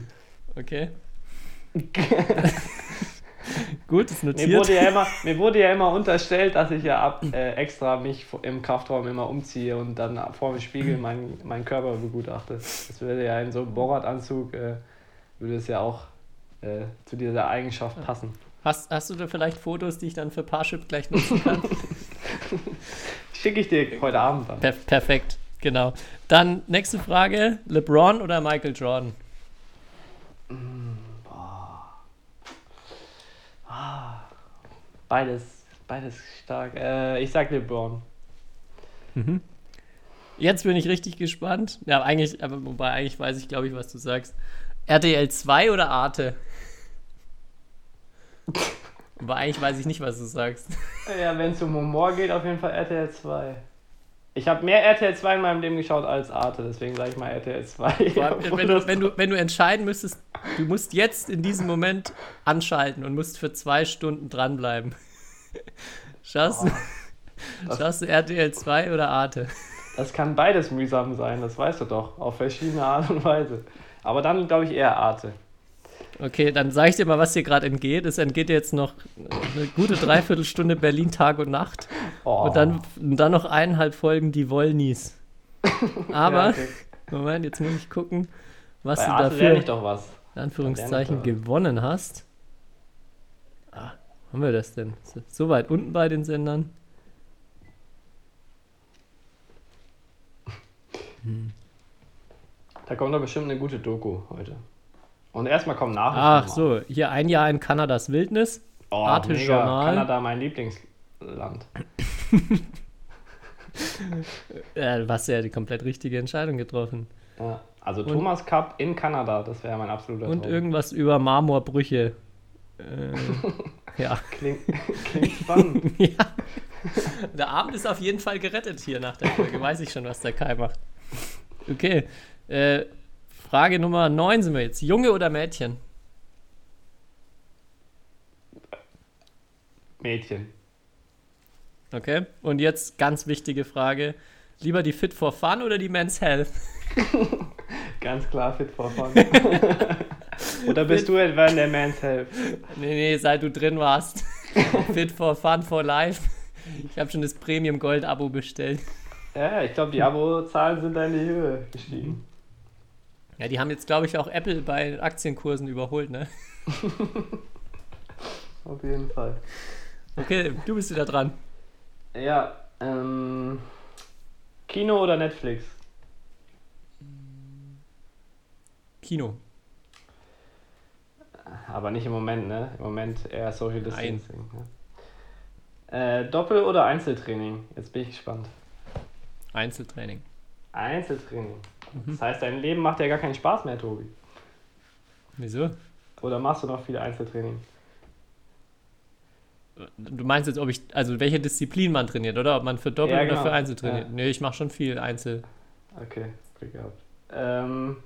Speaker 4: Okay. Gut, ist
Speaker 5: Mir
Speaker 4: notiert.
Speaker 5: wurde, ja immer, mir wurde ja immer unterstellt, dass ich ja ab, äh, extra mich im Kraftraum immer umziehe und dann vor dem Spiegel meinen meinen Körper begutachte. Das würde ja in so einem Borat-Anzug äh, würde es ja auch äh, zu dieser Eigenschaft passen.
Speaker 4: Hast, hast du da vielleicht Fotos, die ich dann für Parship gleich nutzen kann?
Speaker 5: Schicke ich dir heute Abend dann.
Speaker 4: per perfekt, genau. Dann nächste Frage: LeBron oder Michael Jordan?
Speaker 5: Beides, beides stark. Äh, ich sag LeBron.
Speaker 4: Jetzt bin ich richtig gespannt. Ja, eigentlich, aber wobei eigentlich weiß ich, glaube ich, was du sagst. RTL 2 oder Arte? Aber eigentlich weiß ich nicht, was du sagst.
Speaker 5: Ja, wenn es um Humor geht, auf jeden Fall RTL 2. Ich habe mehr RTL 2 in meinem Leben geschaut als Arte, deswegen sage ich mal RTL 2.
Speaker 4: wenn, du, wenn, du, wenn du entscheiden müsstest, du musst jetzt in diesem Moment anschalten und musst für zwei Stunden dranbleiben. Schaust, du, schaust du RTL 2 oder Arte?
Speaker 5: Das kann beides mühsam sein, das weißt du doch, auf verschiedene Art und Weise. Aber dann glaube ich eher Arte.
Speaker 4: Okay, dann sage ich dir mal, was dir gerade entgeht. Es entgeht dir jetzt noch eine gute Dreiviertelstunde Berlin Tag und Nacht.
Speaker 5: Oh.
Speaker 4: Und dann, dann noch eineinhalb Folgen die Wollnies. Aber,
Speaker 5: Ja, okay.
Speaker 4: Moment, jetzt muss ich gucken, was
Speaker 5: Bei
Speaker 4: du
Speaker 5: Arte
Speaker 4: dafür
Speaker 5: ich doch was.
Speaker 4: in Anführungszeichen gewonnen hast. Ah, haben wir das denn? So- So weit unten bei den Sendern?
Speaker 5: Da kommt doch bestimmt eine gute Doku heute. Und erstmal kommen Nachrichten.
Speaker 4: Ach so, hier ein Jahr in Kanadas Wildnis.
Speaker 5: Oh,
Speaker 4: Arte
Speaker 5: mega.
Speaker 4: Journal.
Speaker 5: Kanada mein Lieblingsland.
Speaker 4: Äh, du hast ja die komplett richtige Entscheidung getroffen.
Speaker 5: Ja. Also Thomas Cup in Kanada, das wäre mein absoluter
Speaker 4: Und
Speaker 5: Traum.
Speaker 4: irgendwas über Marmorbrüche. Äh, ja.
Speaker 5: Klingt, klingt spannend.
Speaker 4: ja. Der Abend ist auf jeden Fall gerettet hier nach der Folge. Weiß ich schon, was der Kai macht. Okay. Äh, Frage Nummer 9 sind wir jetzt. Junge oder Mädchen?
Speaker 5: Mädchen.
Speaker 4: Okay. Und jetzt ganz wichtige Frage. Lieber die Fit for Fun oder die Men's Health?
Speaker 5: Ganz klar fit for fun. Oder bist du etwa in der Man's Health?
Speaker 4: Nee, nee, seit du drin warst. Fit for Fun for Life. Ich habe schon das Premium Gold Abo bestellt.
Speaker 5: Ja, ich glaube, die Abozahlen sind in die Höhe gestiegen.
Speaker 4: Ja, die haben jetzt, glaube ich, auch Apple bei Aktienkursen überholt, ne?
Speaker 5: Auf jeden Fall.
Speaker 4: Okay, du bist wieder dran.
Speaker 5: Ja, ähm. Kino oder Netflix?
Speaker 4: Kino.
Speaker 5: Aber nicht im Moment, ne? Im Moment eher Social. Distancing. Ne? Äh, Doppel- oder Einzeltraining? Jetzt bin ich gespannt.
Speaker 4: Einzeltraining.
Speaker 5: Einzeltraining. Das heißt, dein Leben macht ja gar keinen Spaß mehr, Tobi.
Speaker 4: Wieso?
Speaker 5: Oder machst du noch viel Einzeltraining?
Speaker 4: Du meinst jetzt, ob ich, also welche Disziplin man trainiert, oder? Ob man für Doppel
Speaker 5: Ja,
Speaker 4: oder
Speaker 5: genau.
Speaker 4: für Einzel trainiert?
Speaker 5: Ja.
Speaker 4: Nee, ich mache schon viel Einzel.
Speaker 5: Okay, Glück gehabt. Ähm,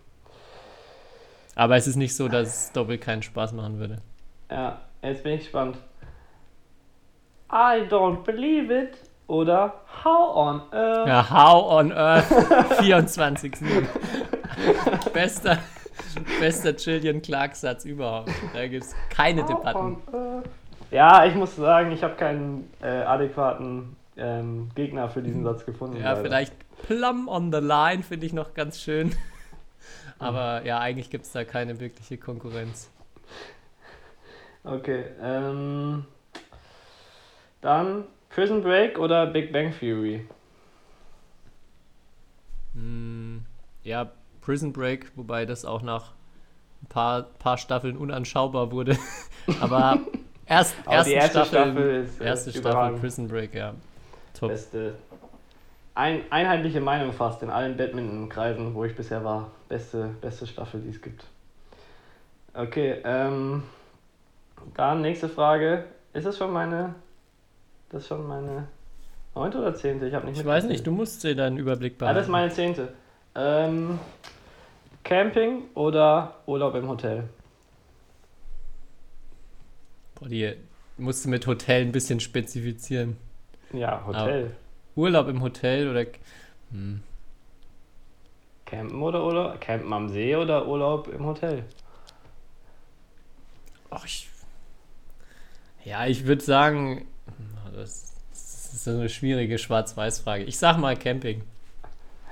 Speaker 4: Aber es ist nicht so, dass Doppel keinen Spaß machen würde.
Speaker 5: ja, jetzt bin ich gespannt. I don't believe it. Oder How on Earth?
Speaker 4: Ja, how on earth 24 Bester, bester Jillian Clark-Satz überhaupt. Da gibt es keine
Speaker 5: How
Speaker 4: Debatten.
Speaker 5: on Earth? Ja, ich muss sagen, ich habe keinen äh, adäquaten ähm, Gegner für diesen Satz gefunden.
Speaker 4: Ja,
Speaker 5: leider.
Speaker 4: vielleicht Plum on the Line finde ich noch ganz schön. Aber ja, eigentlich gibt es da keine wirkliche Konkurrenz.
Speaker 5: Okay, ähm, dann Prison Break oder Big Bang Theory?
Speaker 4: Hm, ja, Prison Break, wobei das auch nach ein paar, paar Staffeln unanschaubar wurde. Aber erst, erste
Speaker 5: die erste
Speaker 4: Staffeln-
Speaker 5: Staffel ist, äh,
Speaker 4: erste Staffel. Prison Break, ja. Top.
Speaker 5: Beste. Ein, einheitliche Meinung fast in allen Badminton-Kreisen, wo ich bisher war. Beste, beste Staffel, die es gibt. Okay, ähm, dann nächste Frage. Ist es schon meine, das ist schon meine neunte oder zehnte? Ich habe nicht
Speaker 4: Ich weiß nicht, du musst dir deinen Überblick
Speaker 5: Ah, das ist
Speaker 4: behalten.
Speaker 5: meine zehnte. Ähm, Camping oder Urlaub im Hotel?
Speaker 4: Boah, die musst du mit Hotel ein bisschen spezifizieren.
Speaker 5: Ja, Hotel.
Speaker 4: Urlaub im Hotel oder. Hm.
Speaker 5: Campen oder Urlaub? Campen am See oder Urlaub im Hotel?
Speaker 4: Ach, ich. Ja, ich würde sagen. Das, ist so eine schwierige Schwarz-Weiß-Frage. Ich sag mal Camping.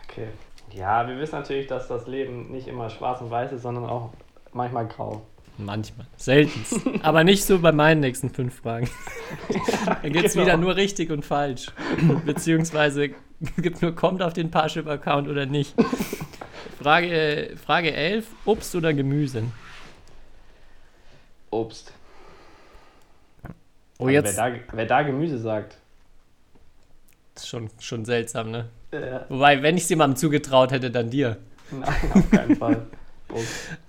Speaker 5: Okay. Ja, wir wissen natürlich, dass das Leben nicht immer schwarz und weiß ist, sondern auch manchmal grau.
Speaker 4: Manchmal. Seltenst. Aber nicht so bei meinen nächsten fünf Fragen. Da gibt es
Speaker 5: Genau.
Speaker 4: wieder nur richtig und falsch. Beziehungsweise gibt nur kommt auf den Parship-Account oder nicht. Frage, äh, Frage 11. Obst oder Gemüse?
Speaker 5: Obst.
Speaker 4: Oh,
Speaker 5: Also
Speaker 4: jetzt
Speaker 5: Wer, da, wer da Gemüse sagt.
Speaker 4: ist schon, schon seltsam, ne?
Speaker 5: Äh,
Speaker 4: Wobei, wenn ich es jemandem zugetraut hätte, dann dir.
Speaker 5: nein, auf keinen Fall.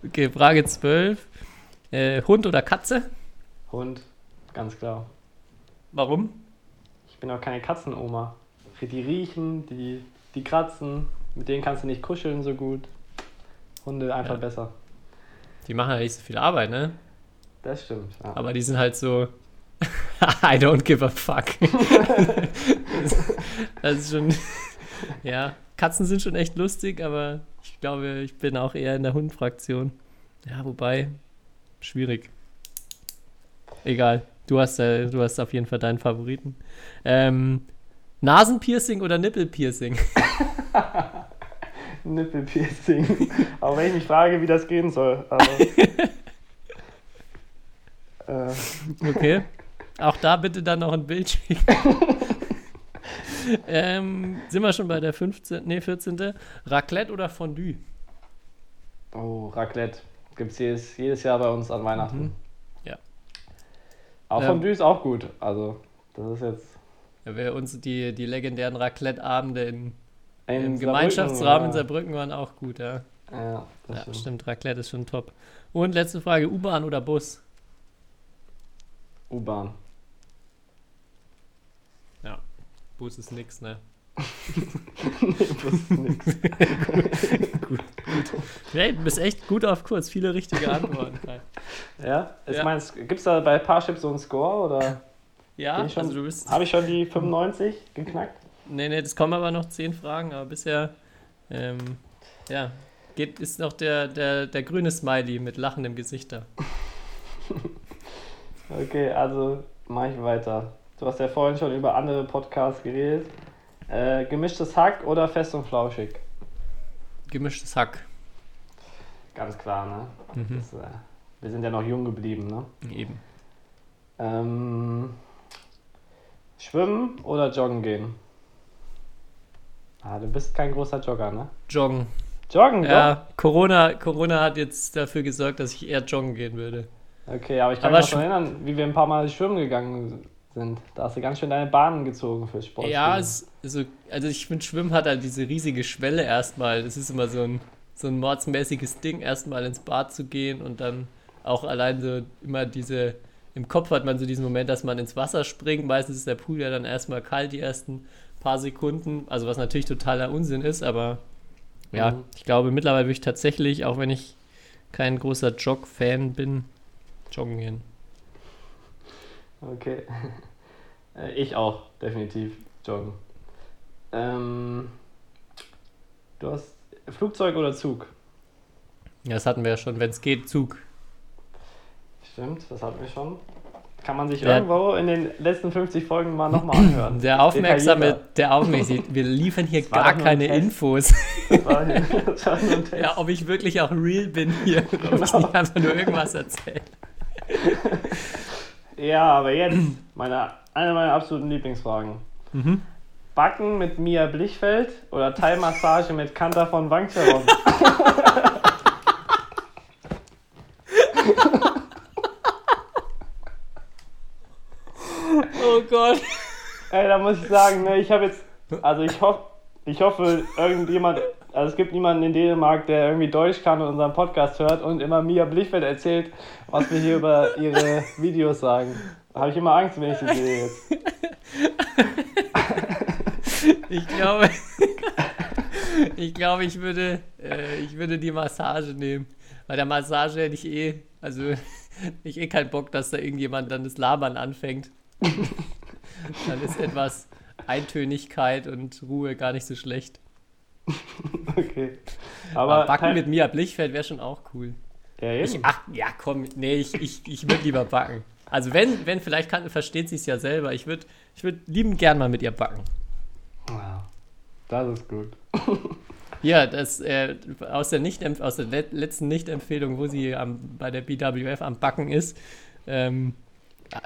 Speaker 4: Okay, Frage 12. Äh, Hund oder Katze?
Speaker 5: Hund, ganz klar.
Speaker 4: Warum?
Speaker 5: Ich bin auch keine Katzenoma. Die riechen, die, die kratzen, mit denen kannst du nicht kuscheln so gut. Hunde einfach
Speaker 4: Ja.
Speaker 5: besser.
Speaker 4: Die machen ja nicht so viel Arbeit, ne?
Speaker 5: Das stimmt. Ja.
Speaker 4: Aber die sind halt so. I don't give a fuck. das, ist schon. Ja, Katzen sind schon echt lustig, aber ich glaube, ich bin auch eher in der Hundfraktion. Ja, wobei, schwierig. Egal. Du hast, äh, du hast auf jeden Fall deinen Favoriten. Ähm, Nasenpiercing oder Nippelpiercing?
Speaker 5: Nippelpiercing. Auch wenn ich mich frage, wie das gehen soll. Aber, äh,
Speaker 4: Okay. Auch da bitte dann noch ein Bild schicken. ähm, sind wir schon bei der 15. Nee, 14. Raclette oder Fondue?
Speaker 5: oh, Raclette. Gibt es jedes, jedes Jahr bei uns an Weihnachten.
Speaker 4: Mhm. Ja.
Speaker 5: Aber
Speaker 4: Ähm,
Speaker 5: Fondue ist auch gut. Also, das ist jetzt.
Speaker 4: Ja, wir uns die, die legendären Raclette-Abende in,
Speaker 5: in
Speaker 4: im Gemeinschaftsrahmen in
Speaker 5: ja.
Speaker 4: Saarbrücken waren auch gut, ja.
Speaker 5: Ja, das
Speaker 4: Ja,
Speaker 5: stimmt.
Speaker 4: stimmt, Raclette ist schon top. Und letzte Frage, U-Bahn oder Bus?
Speaker 5: U-Bahn.
Speaker 4: Ja, Bus ist nix, ne?
Speaker 5: Wusste nix.
Speaker 4: Hey, du bist echt gut auf Kurs, viele richtige Antworten.
Speaker 5: Ja? Ich
Speaker 4: Ja.
Speaker 5: meine, gibt es da bei Parship so einen Score oder
Speaker 4: ja,
Speaker 5: schon-
Speaker 4: also du bist...
Speaker 5: habe ich schon die 95 geknackt?
Speaker 4: Nee, nee, das kommen aber noch zehn Fragen, aber bisher, ähm, ja, geht, ist noch der, der, der grüne Smiley mit lachendem Gesicht da.
Speaker 5: Okay, also mache ich weiter. Du hast ja vorhin schon über andere Podcasts geredet. Äh, gemischtes Hack oder fest und flauschig?
Speaker 4: Gemischtes Hack.
Speaker 5: Ganz klar, ne?
Speaker 4: Mhm.
Speaker 5: Das, äh, wir sind ja noch jung geblieben, ne?
Speaker 4: Eben.
Speaker 5: Ähm, schwimmen oder joggen gehen? Ah, du bist kein großer Jogger, ne?
Speaker 4: Joggen.
Speaker 5: Joggen, doch?
Speaker 4: Ja, Corona, Corona hat jetzt dafür gesorgt, dass ich eher joggen gehen würde.
Speaker 5: Okay, aber ich kann
Speaker 4: Aber
Speaker 5: mich noch erinnern, wie wir ein paar Mal schwimmen gegangen sind. Da hast du ganz schön deine Bahnen gezogen fürs Sport.
Speaker 4: Ja, es, also, also ich finde, Schwimmen hat halt diese riesige Schwelle erstmal. Das ist immer so ein, so ein mordsmäßiges Ding, erstmal ins Bad zu gehen und dann auch allein so immer diese, im Kopf hat man so diesen Moment, dass man ins Wasser springt. Meistens ist der Pool ja dann erstmal kalt die ersten paar Sekunden. Also was natürlich totaler Unsinn ist, aber ja,
Speaker 5: Mhm.
Speaker 4: ich glaube mittlerweile würde ich tatsächlich, auch wenn ich kein großer Jog-Fan bin, joggen gehen.
Speaker 5: Okay. Äh, Ich auch, definitiv. Joggen. Ähm, du hast Flugzeug oder Zug?
Speaker 4: Ja, das hatten wir ja schon, wenn es geht, Zug.
Speaker 5: Stimmt, das hatten wir schon. Kann man sich
Speaker 4: Ja.
Speaker 5: irgendwo in den letzten 50 Folgen mal nochmal anhören.
Speaker 4: Der Aufmerksame, der Aufmerksame, wir liefern hier gar
Speaker 5: nur
Speaker 4: keine. Infos.
Speaker 5: Das war, das war nur ein Test.
Speaker 4: Ja, ob ich wirklich auch real bin hier, ob ich
Speaker 5: Genau.
Speaker 4: nicht einfach nur irgendwas erzähle.
Speaker 5: Ja, aber jetzt meine, eine meiner absoluten Lieblingsfragen.
Speaker 4: Mhm.
Speaker 5: Backen mit Mia Blichfeld oder Thai-Massage mit Kanta von Wangcheron?
Speaker 4: Oh Gott.
Speaker 5: Ey, da muss ich sagen, ne, ich habe jetzt, also ich hoffe, ich hoffe, irgendjemand, also es gibt niemanden in Dänemark, der irgendwie Deutsch kann und unseren Podcast hört und immer Mia Blichfeld erzählt, was wir hier über ihre Videos sagen. Da habe ich immer Angst, wenn ich sie sehe jetzt.
Speaker 4: Ich glaube, ich glaube, ich würde, äh, ich würde die Massage nehmen. Bei der Massage hätte ich eh, also ich eh keinen Bock, dass da irgendjemand dann das Labern anfängt. dann ist etwas Eintönigkeit und Ruhe gar nicht so schlecht.
Speaker 5: Okay.
Speaker 4: Aber
Speaker 5: Aber
Speaker 4: Backen mit Mia Blichfeld wäre schon auch cool.
Speaker 5: ja,
Speaker 4: Ich, ach, ja, komm, nee, ich, ich, ich würde lieber backen. Also wenn, wenn, vielleicht kann, versteht sie es ja selber. Ich würde ich würd lieben gern mal mit ihr backen.
Speaker 5: Wow. Das ist gut.
Speaker 4: Ja, das äh, aus der, nicht aus der let letzten Nicht-Empfehlung, wo sie am, bei der BWF am Backen ist, ähm,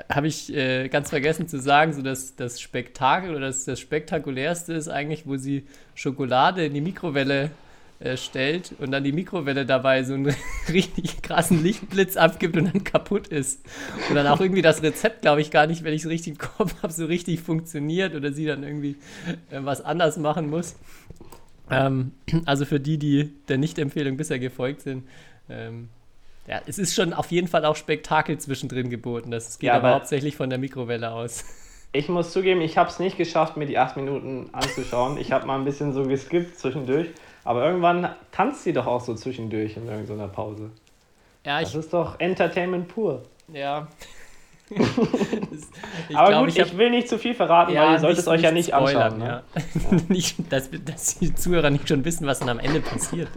Speaker 4: habe ich äh, ganz vergessen zu sagen, so dass das Spektakel oder das, das Spektakulärste ist eigentlich, wo sie Schokolade in die Mikrowelle äh, stellt und dann die Mikrowelle dabei so einen richtig krassen Lichtblitz abgibt und dann kaputt ist. Und dann auch irgendwie das Rezept, glaube ich, gar nicht, wenn ich es richtig im Kopf habe, so richtig funktioniert oder sie dann irgendwie äh, was anders machen muss. Ähm, also für die, die der Nicht-Empfehlung bisher gefolgt sind, ähm, ja, es ist schon auf jeden Fall auch Spektakel zwischendrin geboten. Das geht
Speaker 5: Ja,
Speaker 4: aber
Speaker 5: aber-
Speaker 4: hauptsächlich von der Mikrowelle aus.
Speaker 5: Ich muss zugeben, ich habe es nicht geschafft, mir die acht Minuten anzuschauen. Ich habe mal ein bisschen so geskippt zwischendurch. Aber irgendwann tanzt sie doch auch so zwischendurch in irgendeiner Pause.
Speaker 4: Ja,
Speaker 5: Das ist doch Entertainment pur.
Speaker 4: ja. ich
Speaker 5: Aber
Speaker 4: glaub,
Speaker 5: gut, ich,
Speaker 4: hab-
Speaker 5: will nicht zu viel verraten, weil ihr solltet es euch ja nicht
Speaker 4: spoilern,
Speaker 5: anschauen. Ne?
Speaker 4: Ja. nicht, dass, dass die Zuhörer nicht schon wissen, was dann am Ende passiert.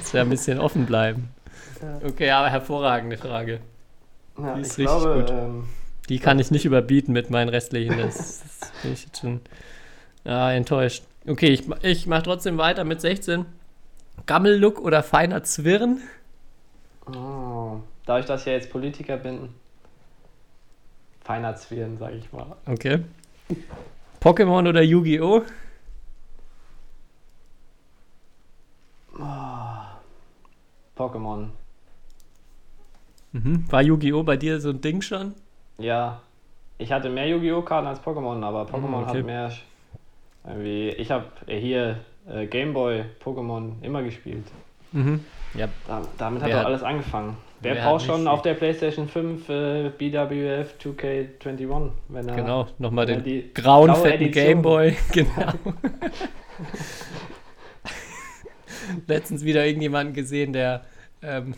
Speaker 4: Das wäre ein bisschen offen bleiben. Okay, aber hervorragende Frage.
Speaker 5: Ja,
Speaker 4: Die
Speaker 5: ich
Speaker 4: ist richtig
Speaker 5: glaube,
Speaker 4: gut.
Speaker 5: ähm,
Speaker 4: Die kann ich nicht überbieten mit meinen restlichen. Das, das bin ich jetzt schon ja, enttäuscht. Okay, ich, ich mache trotzdem weiter mit 16. Gammellook oder feiner Zwirn?
Speaker 5: oh, dadurch, dass ich ja jetzt Politiker bin, feiner Zwirn, sag ich mal.
Speaker 4: Okay. Pokémon oder Yu-Gi-Oh?
Speaker 5: Pokémon.
Speaker 4: Mhm. War Yu-Gi-Oh bei dir so ein Ding schon?
Speaker 5: Ja, ich hatte mehr Yu-Gi-Oh! Karten als Pokémon, aber Pokémon
Speaker 4: okay.
Speaker 5: hat mehr. Irgendwie, ich habe hier äh, Gameboy Pokémon immer gespielt.
Speaker 4: Mhm. Ja,
Speaker 5: Da, damit hat
Speaker 4: Wer
Speaker 5: doch
Speaker 4: hat-
Speaker 5: alles angefangen. Wer,
Speaker 4: wer
Speaker 5: braucht
Speaker 4: hat
Speaker 5: schon auf der PlayStation 5 äh, BWF 2K21? Wenn er,
Speaker 4: genau. Nochmal den
Speaker 5: die
Speaker 4: grauen, fetten. Gameboy. Genau. Letztens wieder irgendjemanden gesehen, der. Ähm,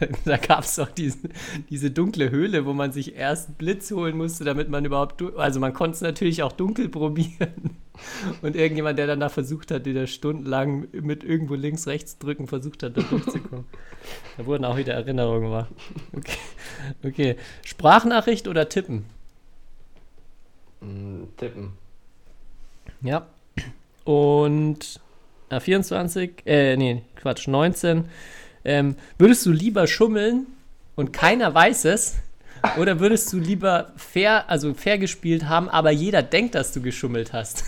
Speaker 4: da gab es doch diese, diese dunkle Höhle, wo man sich erst einen Blitz holen musste, damit man überhaupt. Also, man konnte es natürlich auch dunkel probieren. Und irgendjemand, der dann da versucht hat, der da stundenlang mit irgendwo links, rechts drücken versucht hat, da durchzukommen. Da wurden auch wieder Erinnerungen wach. Okay. okay. Sprachnachricht oder tippen?
Speaker 5: Mm, tippen.
Speaker 4: Ja. Und äh, 24, äh, nee, Quatsch, 19. Ähm, würdest du lieber schummeln und keiner weiß es? Oder würdest du lieber fair, also fair gespielt haben, aber jeder denkt, dass du geschummelt hast?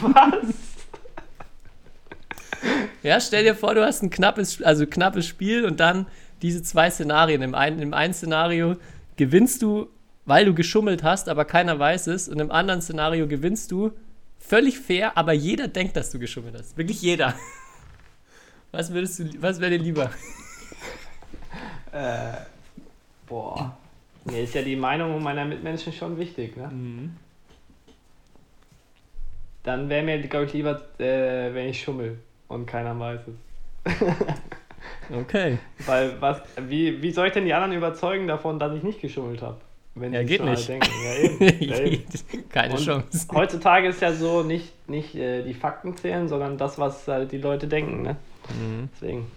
Speaker 5: Was?
Speaker 4: Ja, stell dir vor, du hast ein knappes, also knappes Spiel und dann diese zwei Szenarien. Im einen, Im einen Szenario gewinnst du, weil du geschummelt hast, aber keiner weiß es. Und im anderen Szenario gewinnst du völlig fair, aber jeder denkt, dass du geschummelt hast. Wirklich jeder. Was würdest du, was wäre dir lieber?
Speaker 5: Äh, boah. Mir ist ja die Meinung meiner Mitmenschen schon wichtig, ne?
Speaker 4: Mhm.
Speaker 5: Dann wäre mir, glaube ich, lieber, äh, wenn ich schummel und keiner weiß es.
Speaker 4: Okay.
Speaker 5: Weil, was, wie, wie soll ich denn die anderen überzeugen davon, dass ich nicht geschummelt habe? Wenn
Speaker 4: Ja, geht nicht.
Speaker 5: Ja, eben. Ja, eben.
Speaker 4: Keine
Speaker 5: Und
Speaker 4: Chance.
Speaker 5: Heutzutage ist ja so, nicht, nicht äh, die Fakten zählen, sondern das, was halt die Leute denken, ne? Deswegen,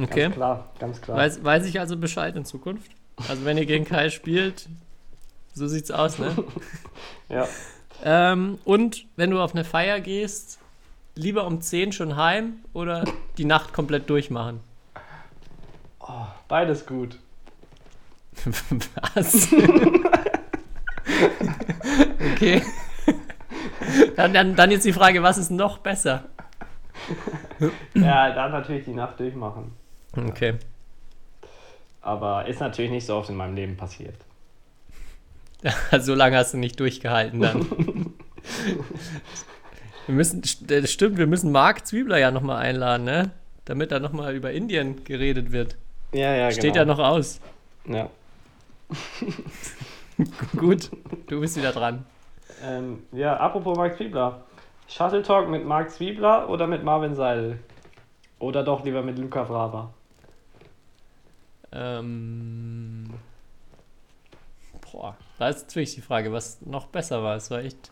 Speaker 4: Okay.
Speaker 5: ganz klar, ganz klar.
Speaker 4: Weiß, weiß ich also Bescheid in Zukunft? Also wenn ihr gegen Kai spielt, so sieht's aus, ne?
Speaker 5: Ja.
Speaker 4: Ähm, und wenn du auf eine Feier gehst, lieber um 10 schon heim oder die Nacht komplett durchmachen?
Speaker 5: Beides gut.
Speaker 4: Was? okay. Dann, dann, dann jetzt die Frage, was ist noch besser?
Speaker 5: Ja, dann natürlich die Nacht durchmachen.
Speaker 4: Okay.
Speaker 5: Aber ist natürlich nicht so oft in meinem Leben passiert.
Speaker 4: so lange hast du nicht durchgehalten dann. wir müssen, das stimmt, wir müssen Marc Zwiebler ja nochmal einladen, ne? Damit da nochmal über Indien geredet wird.
Speaker 5: Ja, ja,
Speaker 4: Steht ja noch aus.
Speaker 5: Ja.
Speaker 4: Gut, du bist wieder dran.
Speaker 5: Ähm, ja, apropos Mark Zwiebler. Shuttle Talk mit Mark Zwiebler oder mit Marvin Seidel? Oder doch lieber mit Luca Brava?
Speaker 4: Ähm, boah, da ist natürlich die Frage, was noch besser war. Es war echt,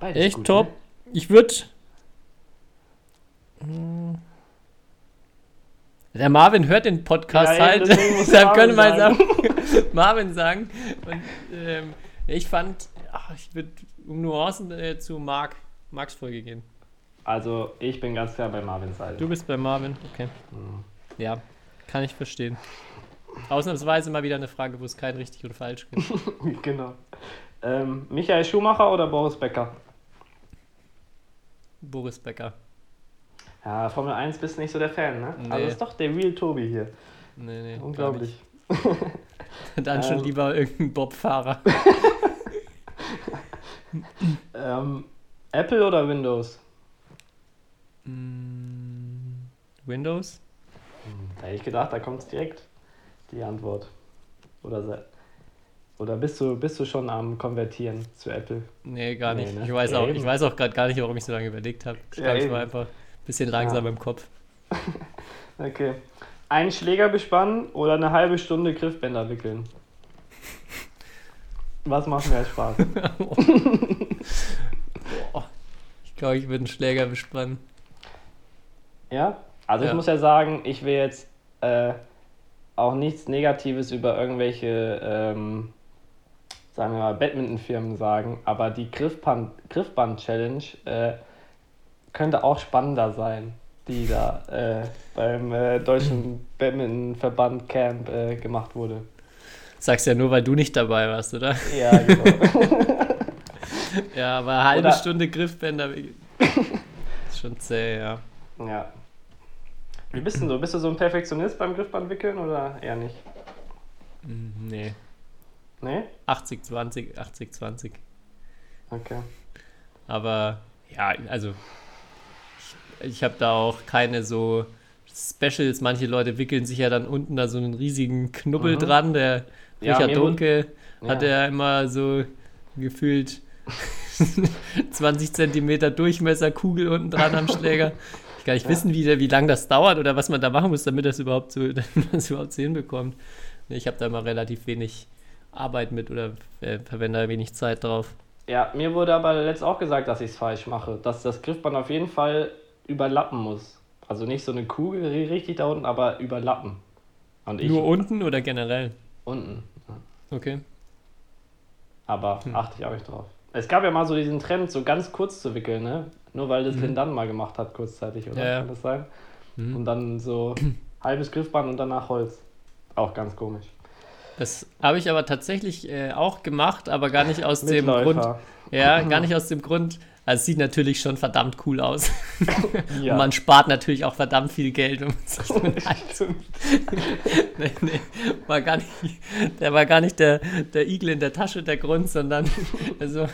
Speaker 5: beides
Speaker 4: echt
Speaker 5: gut,
Speaker 4: top.
Speaker 5: Ne?
Speaker 4: Ich würde. Hm. Der Marvin hört den Podcast
Speaker 5: Ja,
Speaker 4: halt. Deshalb könnte man
Speaker 5: Marvin
Speaker 4: sagen, Marvin sagen. Und ähm, ich fand, ach, ich würde um Nuancen äh, zu Mark, Marks Folge gehen.
Speaker 5: Also ich bin ganz klar bei Marvins Seite.
Speaker 4: Du bist bei Marvin, okay. Ja, kann ich verstehen. Ausnahmsweise mal wieder eine Frage, wo es kein richtig und falsch gibt.
Speaker 5: genau. Ähm, Michael Schumacher oder Boris Becker?
Speaker 4: Boris Becker.
Speaker 5: Ja, Formel 1 bist nicht so der Fan, ne?
Speaker 4: Nee.
Speaker 5: Also ist doch der Real Tobi hier.
Speaker 4: Nee, nee.
Speaker 5: Unglaublich.
Speaker 4: Dann schon
Speaker 5: Ähm.
Speaker 4: lieber irgendein Bobfahrer.
Speaker 5: Ähm, Apple oder Windows?
Speaker 4: Mm, Windows?
Speaker 5: Da hätte ich gedacht, da kommt es direkt, die Antwort. Oder, se- oder bist, du, bist du schon am Konvertieren zu Apple?
Speaker 4: Nee, gar
Speaker 5: Nee,
Speaker 4: nicht.
Speaker 5: ne?
Speaker 4: Ich weiß
Speaker 5: Ja,
Speaker 4: auch,
Speaker 5: eben.
Speaker 4: ich weiß auch gerade gar nicht, warum ich so lange überlegt habe. Ich
Speaker 5: Ja,
Speaker 4: glaube, ich war einfach ein bisschen langsam
Speaker 5: Ja.
Speaker 4: im Kopf.
Speaker 5: Okay. Einen Schläger bespannen oder eine halbe Stunde Griffbänder wickeln? Was macht mehr Spaß?
Speaker 4: Ich glaube, ich würde einen Schläger bespannen.
Speaker 5: Ja? Also ich
Speaker 4: Ja.
Speaker 5: muss ja sagen, ich will jetzt äh, auch nichts Negatives über irgendwelche, ähm, sagen wir mal, Badminton-Firmen sagen, aber die Griffband- Griffband-Challenge äh, könnte auch spannender sein, die da äh, beim äh, Deutschen Badminton-Verband Camp äh, gemacht wurde.
Speaker 4: Sagst ja nur, weil du nicht dabei warst, oder?
Speaker 5: Ja, genau.
Speaker 4: Ja, aber eine halbe
Speaker 5: Oder-
Speaker 4: Stunde Griffbänder. ist schon zäh, ja.
Speaker 5: ja. Wie bist du so? Bist du so ein Perfektionist beim Griffbandwickeln oder eher nicht?
Speaker 4: Mm, Nee.
Speaker 5: Nee?
Speaker 4: 80, 20, 80, 20.
Speaker 5: Okay.
Speaker 4: Aber ja, also ich, ich habe da auch keine so Specials. Manche Leute wickeln sich ja dann unten da so einen riesigen Knubbel
Speaker 5: Mhm.
Speaker 4: dran. Der
Speaker 5: Ja,
Speaker 4: Richard Dunke hat
Speaker 5: Ja.
Speaker 4: er immer so gefühlt 20 Zentimeter Durchmesser Kugel unten dran am Schläger. Ich kann nicht wissen, wie, wie lange das dauert oder was man da machen muss, damit das überhaupt so, damit das überhaupt so hinbekommt. Ich habe da immer relativ wenig Arbeit mit oder äh, verwende da wenig Zeit drauf.
Speaker 5: Ja, mir wurde aber letzt auch gesagt, dass ich es falsch mache. Dass das Griffband auf jeden Fall überlappen muss. Also nicht so eine Kugel ri- richtig da unten, aber überlappen. Und ich
Speaker 4: Nur unten oder generell?
Speaker 5: Unten.
Speaker 4: Okay.
Speaker 5: Aber achte ich auch nicht drauf. Es gab ja mal so diesen Trend, so ganz kurz zu wickeln, ne? Nur weil das Lindan mal gemacht hat, kurzzeitig, oder?
Speaker 4: Ja.
Speaker 5: Kann das sein?
Speaker 4: Mhm.
Speaker 5: Und dann so halbes Griffband und danach Holz. Auch ganz komisch.
Speaker 4: Das habe ich aber tatsächlich äh, auch gemacht, aber gar nicht aus dem Grund. Ja, gar nicht aus dem Grund. Also es sieht natürlich schon verdammt cool aus.
Speaker 5: Ja.
Speaker 4: Und man spart natürlich auch verdammt viel Geld, wenn man sich
Speaker 5: Stimmt.
Speaker 4: nee, nee, war gar nicht, der war gar nicht der, der Igel in der Tasche der Grund, sondern also,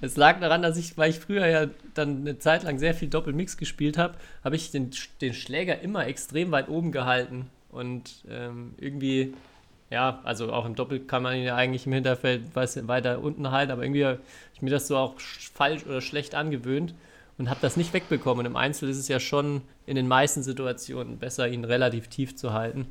Speaker 4: es lag daran, dass ich, weil ich früher ja dann eine Zeit lang sehr viel Doppelmix gespielt habe, habe ich den, den Schläger immer extrem weit oben gehalten und ähm, irgendwie, ja, also auch im Doppel kann man ihn ja eigentlich im Hinterfeld weiter unten halten, aber irgendwie habe ich mir das so auch sch- falsch oder schlecht angewöhnt und habe das nicht wegbekommen. Und im Einzel ist es ja schon in den meisten Situationen besser, ihn relativ tief zu halten.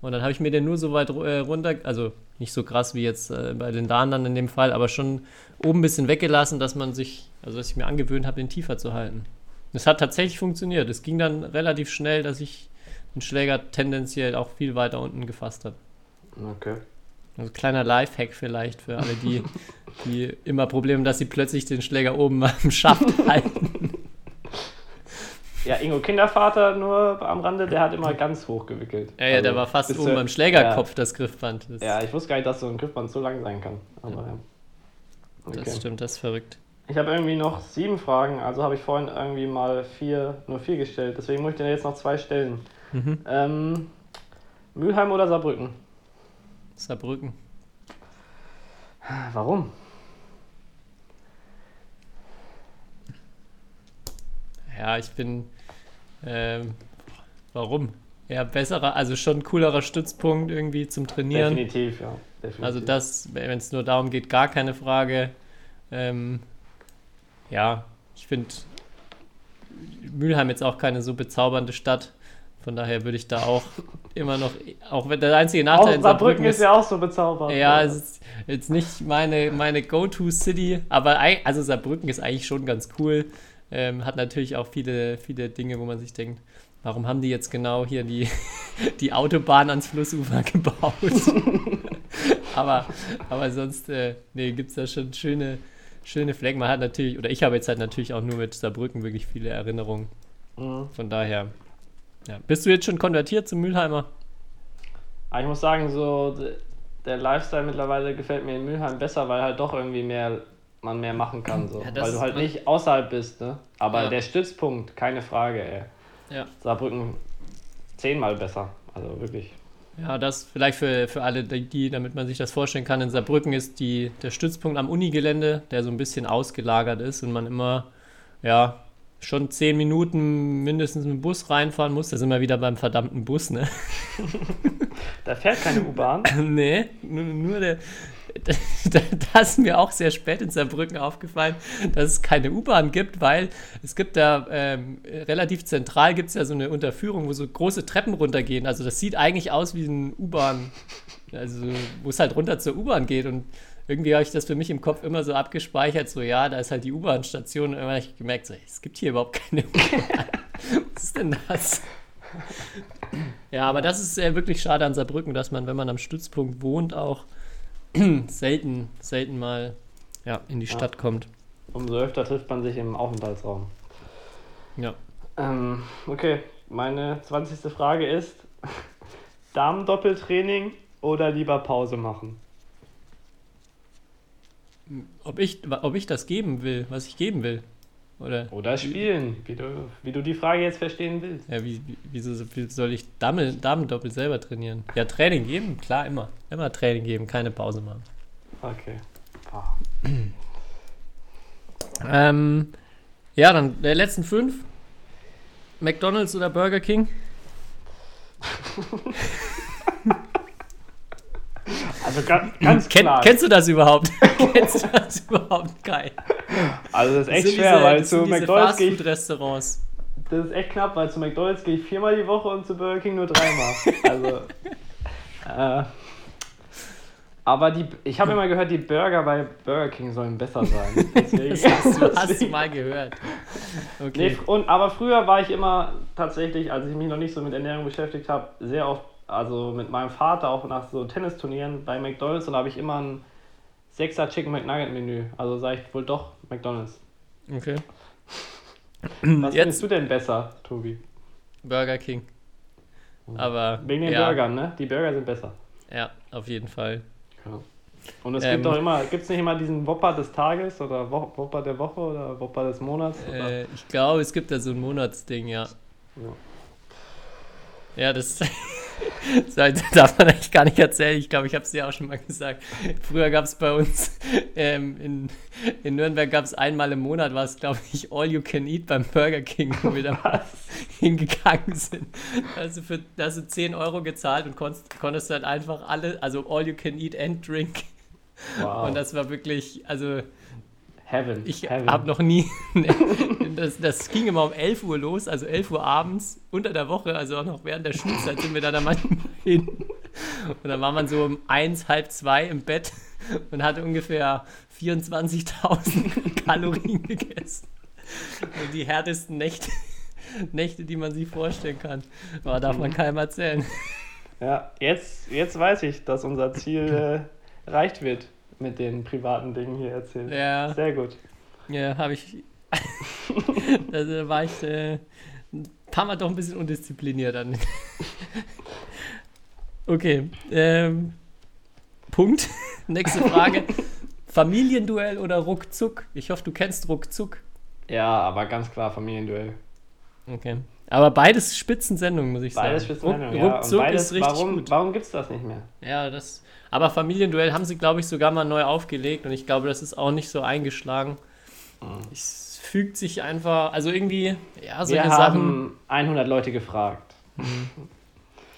Speaker 4: Und dann habe ich mir den nur so weit äh, runter, also nicht so krass wie jetzt äh, bei den Danen dann in dem Fall, aber schon oben ein bisschen weggelassen, dass man sich, also dass ich mir angewöhnt habe, den tiefer zu halten. Das hat tatsächlich funktioniert. Es ging dann relativ schnell, dass ich den Schläger tendenziell auch viel weiter unten gefasst habe.
Speaker 5: Okay.
Speaker 4: Also kleiner Lifehack vielleicht für alle, die, die immer Probleme haben, dass sie plötzlich den Schläger oben am Schaft halten.
Speaker 5: Ja, Ingo Kindervater nur am Rande, der hat immer ganz hoch gewickelt.
Speaker 4: Ja, ja, der
Speaker 5: Also,
Speaker 4: war fast oben beim Schlägerkopf, das Griffband. Das,
Speaker 5: Ja, ich wusste gar nicht, dass so ein Griffband so lang sein kann. Aber ja. Okay.
Speaker 4: das stimmt, das ist verrückt.
Speaker 5: Ich habe irgendwie noch sieben Fragen, also habe ich vorhin irgendwie mal vier, nur vier gestellt. Deswegen muss ich dir jetzt noch zwei stellen.
Speaker 4: Mhm.
Speaker 5: Ähm, Mülheim oder Saarbrücken?
Speaker 4: Saarbrücken.
Speaker 5: Warum?
Speaker 4: Ja, ich bin. Ähm, warum? Ja, besserer, also schon coolerer Stützpunkt irgendwie zum Trainieren.
Speaker 5: Definitiv, ja. Definitiv.
Speaker 4: Also das, wenn es nur darum geht, gar keine Frage. Ähm, ja, ich finde Mülheim jetzt auch keine so bezaubernde Stadt. Von daher würde ich da auch immer noch, auch wenn der einzige
Speaker 5: auch
Speaker 4: Nachteil in
Speaker 5: Saarbrücken ist ja auch so bezaubernd.
Speaker 4: ja, es ist jetzt nicht meine, meine Go-To-City, aber also Saarbrücken ist eigentlich schon ganz cool. Ähm, hat natürlich auch viele, viele Dinge, wo man sich denkt, warum haben die jetzt genau hier die, die Autobahn ans Flussufer gebaut? aber, aber sonst, äh, nee, gibt es da schon schöne, schöne Flecken. Man hat natürlich, oder ich habe jetzt halt natürlich auch nur mit Saarbrücken wirklich viele Erinnerungen.
Speaker 5: Mhm.
Speaker 4: Von daher. Ja. Bist du jetzt schon konvertiert zum Mülheimer?
Speaker 5: Aber ich muss sagen, so der Lifestyle mittlerweile gefällt mir in Mülheim besser, weil halt doch irgendwie mehr man mehr machen kann. So.
Speaker 4: Ja,
Speaker 5: weil du halt nicht außerhalb bist, ne? Aber
Speaker 4: Ja.
Speaker 5: der Stützpunkt, keine Frage, ey.
Speaker 4: Ja.
Speaker 5: Saarbrücken zehnmal besser. Also wirklich.
Speaker 4: Ja, das vielleicht für, für alle, die, die, damit man sich das vorstellen kann, in Saarbrücken ist die, der Stützpunkt am Unigelände, der so ein bisschen ausgelagert ist und man immer, ja, schon zehn Minuten mindestens mit dem Bus reinfahren muss. Da sind wir wieder beim verdammten Bus, ne?
Speaker 5: Da fährt keine U-Bahn.
Speaker 4: nee, nur, nur der. Das ist mir auch sehr spät in Saarbrücken aufgefallen, dass es keine U-Bahn gibt, weil es gibt da ähm, relativ zentral gibt es ja so eine Unterführung, wo so große Treppen runtergehen. Also das sieht eigentlich aus wie ein U-Bahn, also wo es halt runter zur U-Bahn geht und irgendwie habe ich das für mich im Kopf immer so abgespeichert, so ja, da ist halt die U-Bahn-Station und irgendwann habe ich gemerkt, so, es gibt hier überhaupt keine U-Bahn. Was ist denn das? Ja, aber das ist äh, wirklich schade an Saarbrücken, dass man, wenn man am Stützpunkt wohnt, auch selten, selten mal ja, in die
Speaker 5: Ja.
Speaker 4: Stadt kommt.
Speaker 5: Umso öfter trifft man sich im Aufenthaltsraum.
Speaker 4: Ja.
Speaker 5: Ähm, okay, meine 20. Frage ist: Damendoppeltraining oder lieber Pause machen?
Speaker 4: Ob ich, ob ich das geben will, was ich geben will. Oder
Speaker 5: Oder spielen, wie du, wie du die Frage jetzt verstehen willst.
Speaker 4: ja, wie, wie, wieso soll ich Dame, Damendoppel selber trainieren? Ja, Training geben, klar, immer. Immer Training geben, keine Pause machen.
Speaker 5: Okay. Ah.
Speaker 4: Ähm, ja, dann der letzten fünf. McDonalds oder Burger King?
Speaker 5: Also ganz, ganz
Speaker 4: Kenn,
Speaker 5: klar.
Speaker 4: Kennst du das überhaupt? kennst du das überhaupt geil?
Speaker 5: also das ist echt
Speaker 4: Das
Speaker 5: schwer,
Speaker 4: diese-
Speaker 5: weil zu McDonalds gehe ich,
Speaker 4: Fastfood-Restaurants.
Speaker 5: das ist echt knapp, weil zu McDonalds gehe ich viermal die Woche und zu Burger King nur dreimal. also, äh, aber die, ich habe immer gehört, die Burger bei Burger King sollen besser sein. Deswegen,
Speaker 4: Das hast du, hast du mal gehört.
Speaker 5: Nee,
Speaker 4: Okay.
Speaker 5: fr- und, aber früher war ich immer tatsächlich, als ich mich noch nicht so mit Ernährung beschäftigt habe, sehr oft, also mit meinem Vater auch nach so Tennisturnieren bei McDonalds und da habe ich immer ein 6er Chicken McNugget Menü. Also sage ich wohl doch McDonalds.
Speaker 4: okay.
Speaker 5: Was findest
Speaker 4: Jetzt
Speaker 5: du denn besser, Tobi?
Speaker 4: Burger King. Aber
Speaker 5: Wegen den
Speaker 4: ja,
Speaker 5: Burgern, ne? Die Burger sind besser.
Speaker 4: Ja, auf jeden Fall.
Speaker 5: Und es
Speaker 4: Ähm,
Speaker 5: gibt doch immer, gibt es nicht immer diesen Whopper des Tages oder Wo Whopper der Woche oder Whopper des Monats?
Speaker 4: Äh, ich glaube, es gibt da so ein Monatsding, ja. Ja, das, das darf man eigentlich gar nicht erzählen. Ich glaube, ich habe es dir auch schon mal gesagt. Früher gab es bei uns ähm, in, in Nürnberg gab es einmal im Monat, war es, glaube ich, All You Can Eat beim Burger King, wo wir da hingegangen sind. Also für da hast du 10 Euro gezahlt und konntest, konntest halt einfach alle, also All You Can Eat and Drink.
Speaker 5: wow.
Speaker 4: Und das war wirklich, also
Speaker 5: Heaven.
Speaker 4: ich habe noch nie. das, das ging immer um 11 Uhr los, also 11 Uhr abends unter der Woche, also auch noch während der Schulzeit sind wir da, da manchmal hin. Und dann war man so um eins, halb zwei im Bett und hatte ungefähr 24.000 Kalorien gegessen. Und die härtesten Nächte, Nächte, die man sich vorstellen kann. Aber darf man keinem erzählen.
Speaker 5: Ja, jetzt, jetzt weiß ich, dass unser Ziel äh, erreicht wird mit den privaten Dingen hier erzählt.
Speaker 4: Ja.
Speaker 5: Sehr gut.
Speaker 4: Ja, habe ich. da war ich äh, ein paar Mal doch ein bisschen undiszipliniert dann. okay. Ähm, Punkt. Nächste Frage. Familienduell oder Ruckzuck? Ich hoffe, du kennst Ruckzuck.
Speaker 5: Ja, aber ganz klar Familienduell.
Speaker 4: Okay. Aber beides Spitzensendungen, muss ich
Speaker 5: Beides
Speaker 4: sagen.
Speaker 5: Spitzensendung,
Speaker 4: Ruck,
Speaker 5: ja.
Speaker 4: Ruckzuck
Speaker 5: beides,
Speaker 4: ist richtig
Speaker 5: warum,
Speaker 4: gut.
Speaker 5: Warum gibt es das nicht mehr?
Speaker 4: Ja, das. Aber Familienduell haben sie, glaube ich, sogar mal neu aufgelegt und ich glaube, das ist auch nicht so eingeschlagen. Es fügt sich einfach, also irgendwie, ja,
Speaker 5: Wir
Speaker 4: solche Sachen.
Speaker 5: haben 100 Leute gefragt.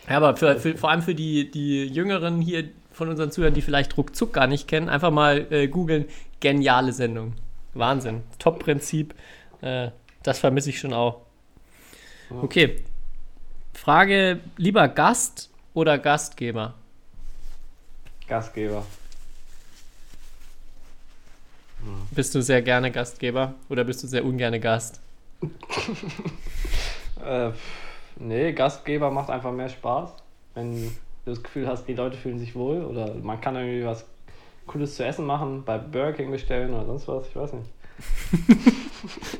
Speaker 4: Ja, aber für, für, vor allem für die, die Jüngeren hier von unseren Zuhörern, die vielleicht Ruckzuck gar nicht kennen, einfach mal äh, googeln. Geniale Sendung. Wahnsinn. Top-Prinzip. Äh, das vermisse ich schon auch. Okay. Frage: lieber Gast oder Gastgeber?
Speaker 5: Gastgeber.
Speaker 4: Bist du sehr gerne Gastgeber oder bist du sehr ungerne Gast?
Speaker 5: Äh, nee, Gastgeber macht einfach mehr Spaß. Wenn du das Gefühl hast, die Leute fühlen sich wohl oder man kann irgendwie was Cooles zu essen machen, bei Burger King bestellen oder sonst was, ich weiß nicht.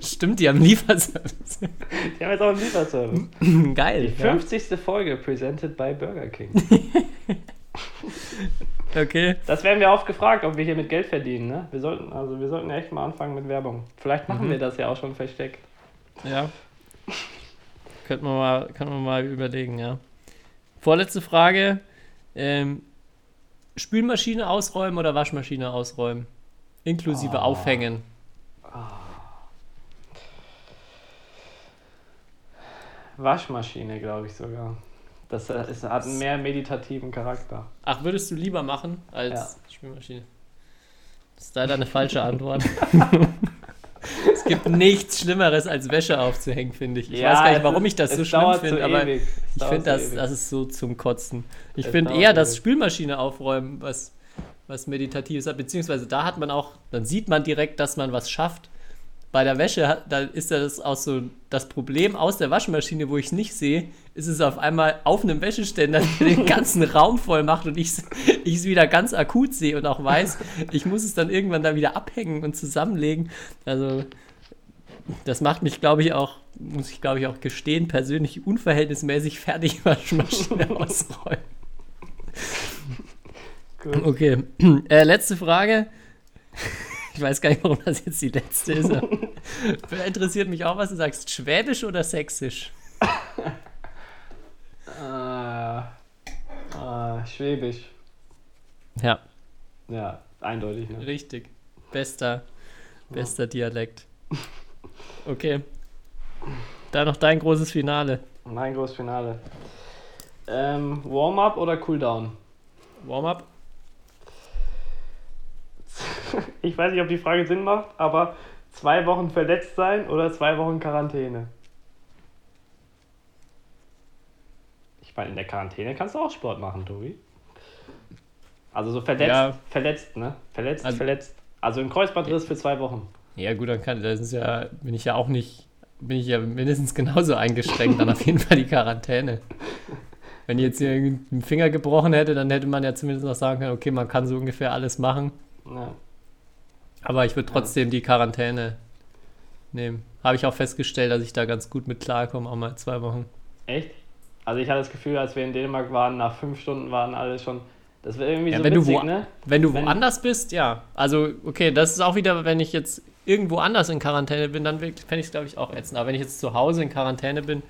Speaker 4: Stimmt, die haben Lieferservice.
Speaker 5: Die haben jetzt auch einen Lieferservice.
Speaker 4: Geil.
Speaker 5: Die 50. Folge presented by Burger King.
Speaker 4: Ja? Okay.
Speaker 5: Das werden wir oft gefragt, ob wir hier mit Geld verdienen, ne? Wir sollten, also wir sollten echt mal anfangen mit Werbung. Vielleicht machen
Speaker 4: Mhm.
Speaker 5: wir das ja auch schon versteckt.
Speaker 4: Ja. Könnte man mal, kann man mal überlegen, ja. Vorletzte Frage. Ähm, Spülmaschine ausräumen oder Waschmaschine ausräumen? Inklusive Aufhängen.
Speaker 5: Waschmaschine, glaube ich sogar. Das äh, ist, hat einen mehr meditativen Charakter.
Speaker 4: Ach, würdest du lieber machen als
Speaker 5: Ja.
Speaker 4: Spülmaschine? Das ist leider eine falsche Antwort. es gibt nichts Schlimmeres als Wäsche aufzuhängen, finde ich. Ich weiß gar nicht, warum ich das so schlimm finde, aber
Speaker 5: ewig.
Speaker 4: Ich finde, das,
Speaker 5: ewig.
Speaker 4: das ist so zum Kotzen. Ich finde eher das
Speaker 5: ewig.
Speaker 4: Spülmaschine aufräumen, was, was Meditatives hat, beziehungsweise da hat man auch, dann sieht man direkt, dass man was schafft. Bei der Wäsche, da ist das auch so das Problem aus der Waschmaschine, wo ich es nicht sehe, ist es auf einmal auf einem Wäscheständer, der den ganzen Raum voll macht und ich es wieder ganz akut sehe und auch weiß, ich muss es dann irgendwann da wieder abhängen und zusammenlegen. Also das macht mich, glaube ich, auch, muss ich glaube ich auch gestehen, persönlich unverhältnismäßig fertig Waschmaschine ausräumen.
Speaker 5: Gut.
Speaker 4: Okay, äh, letzte Frage. Ich weiß gar nicht, warum das jetzt die letzte ist. Interessiert mich auch, was du sagst. Schwäbisch oder Sächsisch?
Speaker 5: Äh, äh, Schwäbisch.
Speaker 4: Ja,
Speaker 5: Ja, eindeutig. Ne?
Speaker 4: richtig. Bester, bester Dialekt. Okay. Da noch dein großes Finale.
Speaker 5: Mein großes Finale. Ähm, Warm-up oder Cooldown?
Speaker 4: Warm-up?
Speaker 5: Ich weiß nicht, ob die Frage Sinn macht, aber zwei Wochen verletzt sein oder zwei Wochen Quarantäne? Ich meine, in der Quarantäne kannst du auch Sport machen, Tobi. Also so verletzt,
Speaker 4: Ja.
Speaker 5: verletzt, ne? Verletzt,
Speaker 4: Also-
Speaker 5: verletzt. Also ein Kreuzbandriss für zwei Wochen.
Speaker 4: Ja, gut, dann kann, das ist ja, bin ich ja auch nicht, bin ich ja mindestens genauso eingeschränkt, dann auf jeden Fall die Quarantäne. Wenn ich jetzt hier einen Finger gebrochen hätte, dann hätte man ja zumindest noch sagen können, okay, man kann so ungefähr alles machen.
Speaker 5: Ja.
Speaker 4: Aber ich würde trotzdem die Quarantäne nehmen. Habe ich auch festgestellt, dass ich da ganz gut mit klarkomme, auch mal zwei Wochen.
Speaker 5: Echt? Also ich hatte das Gefühl, als wir in Dänemark waren, nach fünf Stunden waren alle schon. Das wäre irgendwie
Speaker 4: Ja,
Speaker 5: so
Speaker 4: wenn du
Speaker 5: witzig,
Speaker 4: wo-
Speaker 5: ne?
Speaker 4: Wenn du
Speaker 5: Wenn-
Speaker 4: woanders bist, ja. Also, okay, das ist auch wieder, wenn ich jetzt irgendwo anders in Quarantäne bin, dann fände ich es, glaube ich, auch ätzend. Aber wenn ich jetzt zu Hause in Quarantäne bin,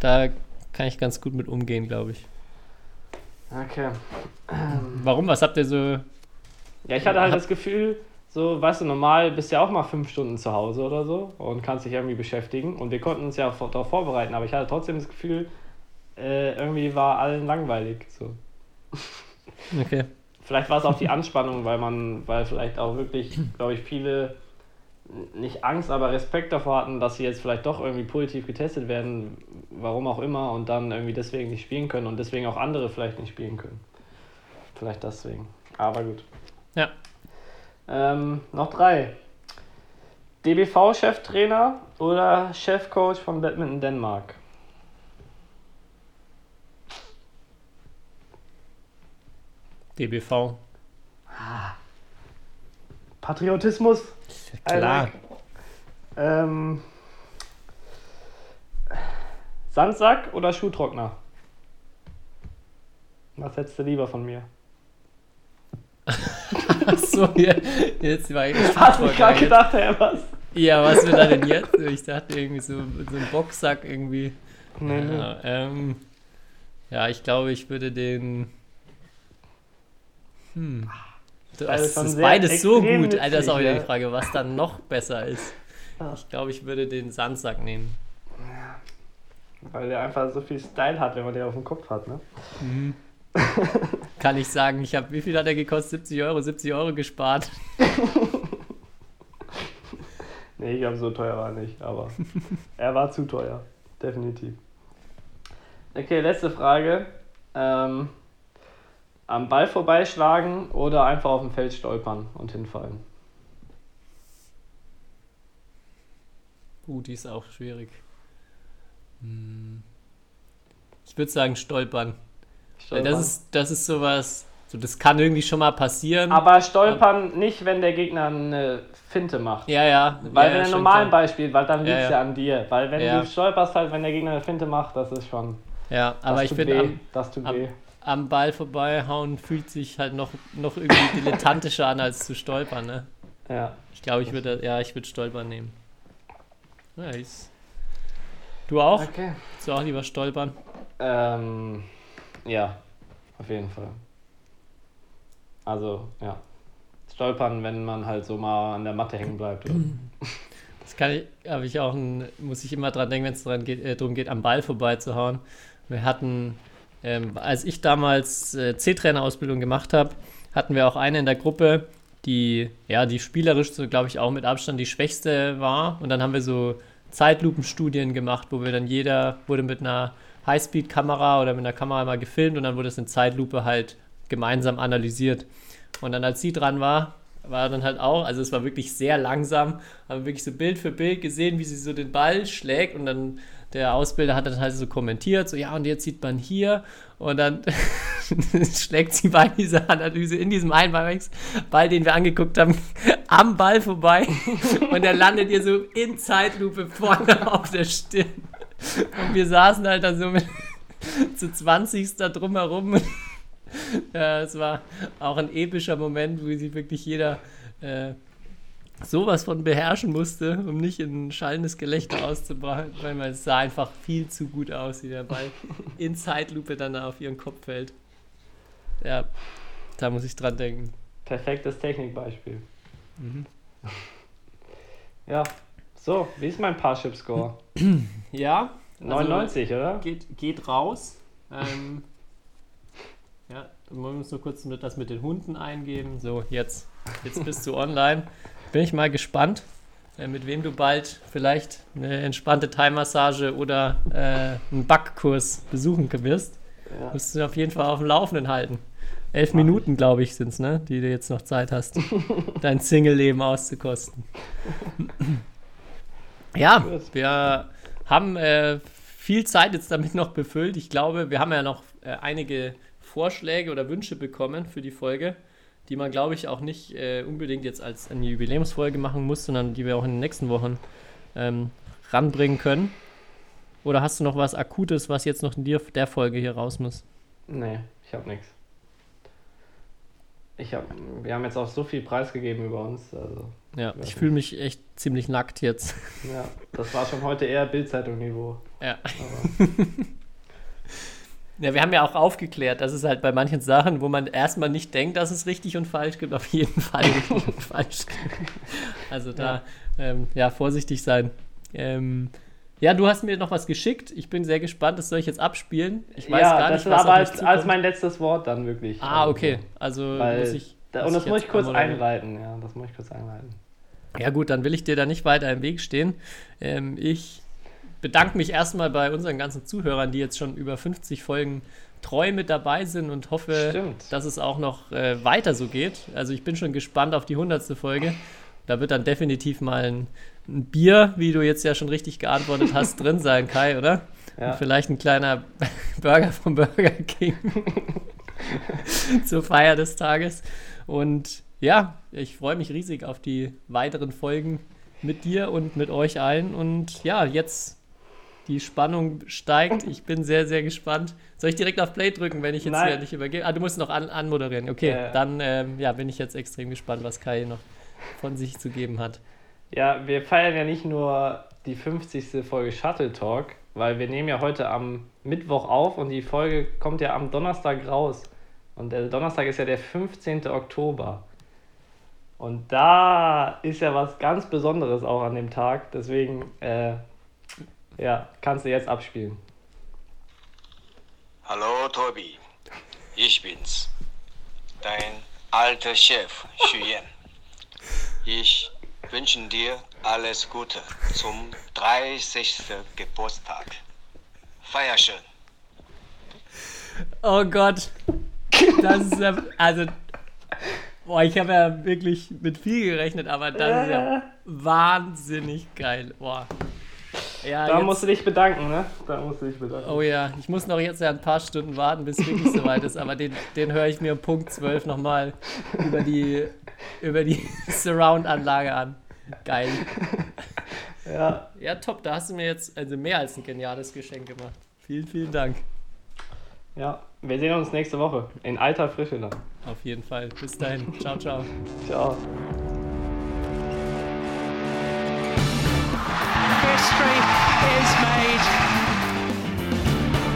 Speaker 4: da kann ich ganz gut mit umgehen, glaube ich.
Speaker 5: Okay.
Speaker 4: Warum? Was habt ihr so.
Speaker 5: Ja, ich hatte halt das Gefühl, so, weißt du, normal bist du ja auch mal fünf Stunden zu Hause oder so und kannst dich irgendwie beschäftigen. Und wir konnten uns ja darauf vorbereiten, aber ich hatte trotzdem das Gefühl, äh, irgendwie war allen langweilig. So.
Speaker 4: Okay.
Speaker 5: Vielleicht war es auch die Anspannung, weil man, weil vielleicht auch wirklich, glaube ich, viele nicht Angst, aber Respekt davor hatten, dass sie jetzt vielleicht doch irgendwie positiv getestet werden, warum auch immer, und dann irgendwie deswegen nicht spielen können und deswegen auch andere vielleicht nicht spielen können. Vielleicht deswegen. Aber gut.
Speaker 4: Ja.
Speaker 5: Ähm, noch drei. DBV-Cheftrainer oder Chefcoach von Badminton Dänemark?
Speaker 4: DBV.
Speaker 5: Patriotismus? I
Speaker 4: Klar.
Speaker 5: like. Ähm, Sandsack oder Schuhtrockner? Was hättest du lieber von mir?
Speaker 4: Achso, ja, jetzt war ich
Speaker 5: Hast du gerade gedacht, Herr, was?
Speaker 4: Ja, was wir da denn jetzt? Ich dachte irgendwie so, so ein Boxsack irgendwie.
Speaker 5: Nee, nee.
Speaker 4: Ja, ähm, ja, ich glaube, ich würde den. Hm. Das
Speaker 5: Beides
Speaker 4: ist, beides so gut. Alter, das ist auch wieder
Speaker 5: nützlich,
Speaker 4: die Frage, was dann noch besser ist.
Speaker 5: Ja.
Speaker 4: Ich glaube, ich würde den Sandsack nehmen.
Speaker 5: Weil der einfach so viel Style hat, wenn man den auf dem Kopf hat, ne?
Speaker 4: Kann ich sagen, ich habe, wie viel hat er gekostet? 70 Euro, 70 Euro gespart.
Speaker 5: Nee, ich glaube, so teuer war er nicht, aber er war zu teuer. Definitiv. Okay, letzte Frage. Ähm, am Ball vorbeischlagen oder einfach auf dem Feld stolpern und hinfallen?
Speaker 4: Uh, die ist auch schwierig. Hm. Ich würde sagen, stolpern.
Speaker 5: Stolpern.
Speaker 4: das ist, das ist sowas, So, das kann irgendwie schon mal passieren.
Speaker 5: Aber stolpern nicht, wenn der Gegner eine Finte macht.
Speaker 4: ja, ja.
Speaker 5: Weil
Speaker 4: ja,
Speaker 5: wenn er
Speaker 4: schon
Speaker 5: normalen
Speaker 4: klar.
Speaker 5: Spielt, weil dann
Speaker 4: Ja,
Speaker 5: liegt es
Speaker 4: ja.
Speaker 5: ja an dir. Weil wenn
Speaker 4: Ja.
Speaker 5: du stolperst halt, wenn der Gegner eine Finte macht, das ist schon.
Speaker 4: Ja, aber ich finde,
Speaker 5: weh.
Speaker 4: am,
Speaker 5: das tut
Speaker 4: am,
Speaker 5: weh.
Speaker 4: am Ball vorbeihauen fühlt sich halt noch, noch irgendwie dilettantischer an, als zu stolpern, ne?
Speaker 5: Ja.
Speaker 4: Ich glaube, ich würde, ja, ich würde stolpern nehmen. Nice. Du auch?
Speaker 5: Okay.
Speaker 4: Du auch lieber stolpern?
Speaker 5: Ähm, ja, auf jeden Fall. Also, ja. Stolpern, wenn man halt so mal an der Matte hängen bleibt.
Speaker 4: Das kann ich, habe ich auch, ein, muss ich immer dran denken, wenn es daran geht, äh, darum geht, am Ball vorbeizuhauen. Wir hatten, ähm, als ich damals äh, C-Trainer-Ausbildung gemacht habe, hatten wir auch eine in der Gruppe, die, ja, die spielerisch so, glaube ich, auch mit Abstand die schwächste war. Und dann haben wir so Zeitlupenstudien gemacht, wo wir dann jeder wurde mit einer Highspeed-Kamera oder mit einer Kamera mal gefilmt und dann wurde es in Zeitlupe halt gemeinsam analysiert. Und dann, als sie dran war, war dann halt auch, also es war wirklich sehr langsam, haben wirklich so Bild für Bild gesehen, wie sie so den Ball schlägt und dann der Ausbilder hat dann halt so kommentiert, so ja und jetzt sieht man hier und dann schlägt sie bei dieser Analyse in diesem Einweichsball, den wir angeguckt haben, am Ball vorbei und der landet ihr so in Zeitlupe vorne auf der Stirn. Und wir saßen halt da so mit zu 20 da drumherum. Ja, es war auch ein epischer Moment, wo sich wirklich jeder äh, sowas von beherrschen musste, um nicht in ein schallendes Gelächter auszubrechen, weil es sah einfach viel zu gut aus, wie der Ball in Zeitlupe dann auf ihren Kopf fällt. Ja, da muss ich dran denken.
Speaker 5: Perfektes Technikbeispiel.
Speaker 4: Mhm.
Speaker 5: Ja. So, wie ist mein Parship-Score?
Speaker 4: Ja,
Speaker 5: 99, oder?
Speaker 4: geht, geht raus. Ähm, ja, wir müssen nur kurz mit, das mit den Hunden eingeben. So, jetzt, jetzt bist du online. Bin ich mal gespannt, äh, mit wem du bald vielleicht eine entspannte Thai-Massage oder äh, einen Backkurs besuchen wirst.
Speaker 5: Ja.
Speaker 4: Musst du auf jeden Fall auf dem Laufenden halten. Elf Minuten, glaube ich, sind es, ne? die du jetzt noch Zeit hast, dein Single-Leben auszukosten. Ja, wir haben äh, viel Zeit jetzt damit noch befüllt. Ich glaube, wir haben ja noch äh, einige Vorschläge oder Wünsche bekommen für die Folge, die man, glaube ich, auch nicht äh, unbedingt jetzt als eine Jubiläumsfolge machen muss, sondern die wir auch in den nächsten Wochen ähm, ranbringen können. Oder hast du noch was Akutes, was jetzt noch in dir, der Folge hier raus muss?
Speaker 5: Nee, ich hab nichts. Ich hab, wir haben jetzt auch so viel preisgegeben über uns. Also,
Speaker 4: Ja, ich fühle mich echt ziemlich nackt jetzt.
Speaker 5: ja, das war schon heute eher Bildzeitung-Niveau.
Speaker 4: Ja. Ja, wir haben ja auch aufgeklärt, dass es halt bei manchen Sachen, wo man erstmal nicht denkt, dass es richtig und falsch gibt, auf jeden Fall richtig und falsch gibt. Also da, ja, ähm, ja vorsichtig sein. Ähm, ja, du hast mir noch was geschickt. Ich bin sehr gespannt. Das soll ich jetzt abspielen. Ich weiß
Speaker 5: ja,
Speaker 4: gar
Speaker 5: das
Speaker 4: nicht, was
Speaker 5: aber
Speaker 4: auf mich
Speaker 5: als, mein letztes Wort dann wirklich.
Speaker 4: Ah,
Speaker 5: Also,
Speaker 4: okay. Also
Speaker 5: Weil,
Speaker 4: muss ich.
Speaker 5: da, und das muss ich kurz einleiten. Ja, das muss ich kurz einleiten.
Speaker 4: Ja gut, dann will ich dir da nicht weiter im Weg stehen. Ähm, ich bedanke mich erstmal bei unseren ganzen Zuhörern, die jetzt schon über 50 Folgen treu mit dabei sind und hoffe,
Speaker 5: Stimmt.
Speaker 4: dass es auch noch äh, weiter so geht. Also ich bin schon gespannt auf die 100. Folge. Da wird dann definitiv mal ein, ein Bier, wie du jetzt ja schon richtig geantwortet hast, drin sein, Kai, oder?
Speaker 5: Ja.
Speaker 4: Und vielleicht ein kleiner Burger vom Burger King zur Feier des Tages. Und ja, ich freue mich riesig auf die weiteren Folgen mit dir und mit euch allen. Und ja, jetzt die Spannung steigt. Ich bin sehr, sehr gespannt. Soll ich direkt auf Play drücken, wenn ich jetzt
Speaker 5: Nein.
Speaker 4: hier nicht übergebe? Ah, du musst noch an, anmoderieren. Okay,
Speaker 5: Ja, ja.
Speaker 4: dann ähm, ja, bin ich jetzt extrem gespannt, was Kai noch von sich zu geben hat.
Speaker 5: Ja, wir feiern ja nicht nur die 50. Folge Shuttle Talk, weil wir nehmen ja heute am Mittwoch auf und die Folge kommt ja am Donnerstag raus. Und der Donnerstag ist ja der 15. Oktober. Und da ist ja was ganz Besonderes auch an dem Tag. Deswegen, äh, ja, kannst du jetzt abspielen.
Speaker 3: Hallo Tobi, ich bin's, dein alter Chef Xu Yan. Ich wünsche dir alles Gute zum 30. Geburtstag. Feier schön.
Speaker 4: Oh Gott. Das ist ja, also, boah, ich habe ja wirklich mit viel gerechnet, aber das ist ja wahnsinnig geil. Boah. Ja,
Speaker 5: Da
Speaker 4: jetzt-
Speaker 5: musst du dich bedanken, ne? Da musst du dich bedanken.
Speaker 4: Oh ja, ich muss noch jetzt ja ein paar Stunden warten, bis es wirklich soweit ist, aber den, den höre ich mir um Punkt 12 nochmal über die, über die Surround-Anlage an. Geil.
Speaker 5: Ja,
Speaker 4: Ja, top, da hast du mir jetzt also mehr als ein geniales Geschenk gemacht. Vielen, vielen Dank.
Speaker 5: ja. Wir sehen uns nächste Woche. In alter Frische dann.
Speaker 4: Auf jeden Fall. Bis dahin. Ciao, ciao.
Speaker 5: Ciao.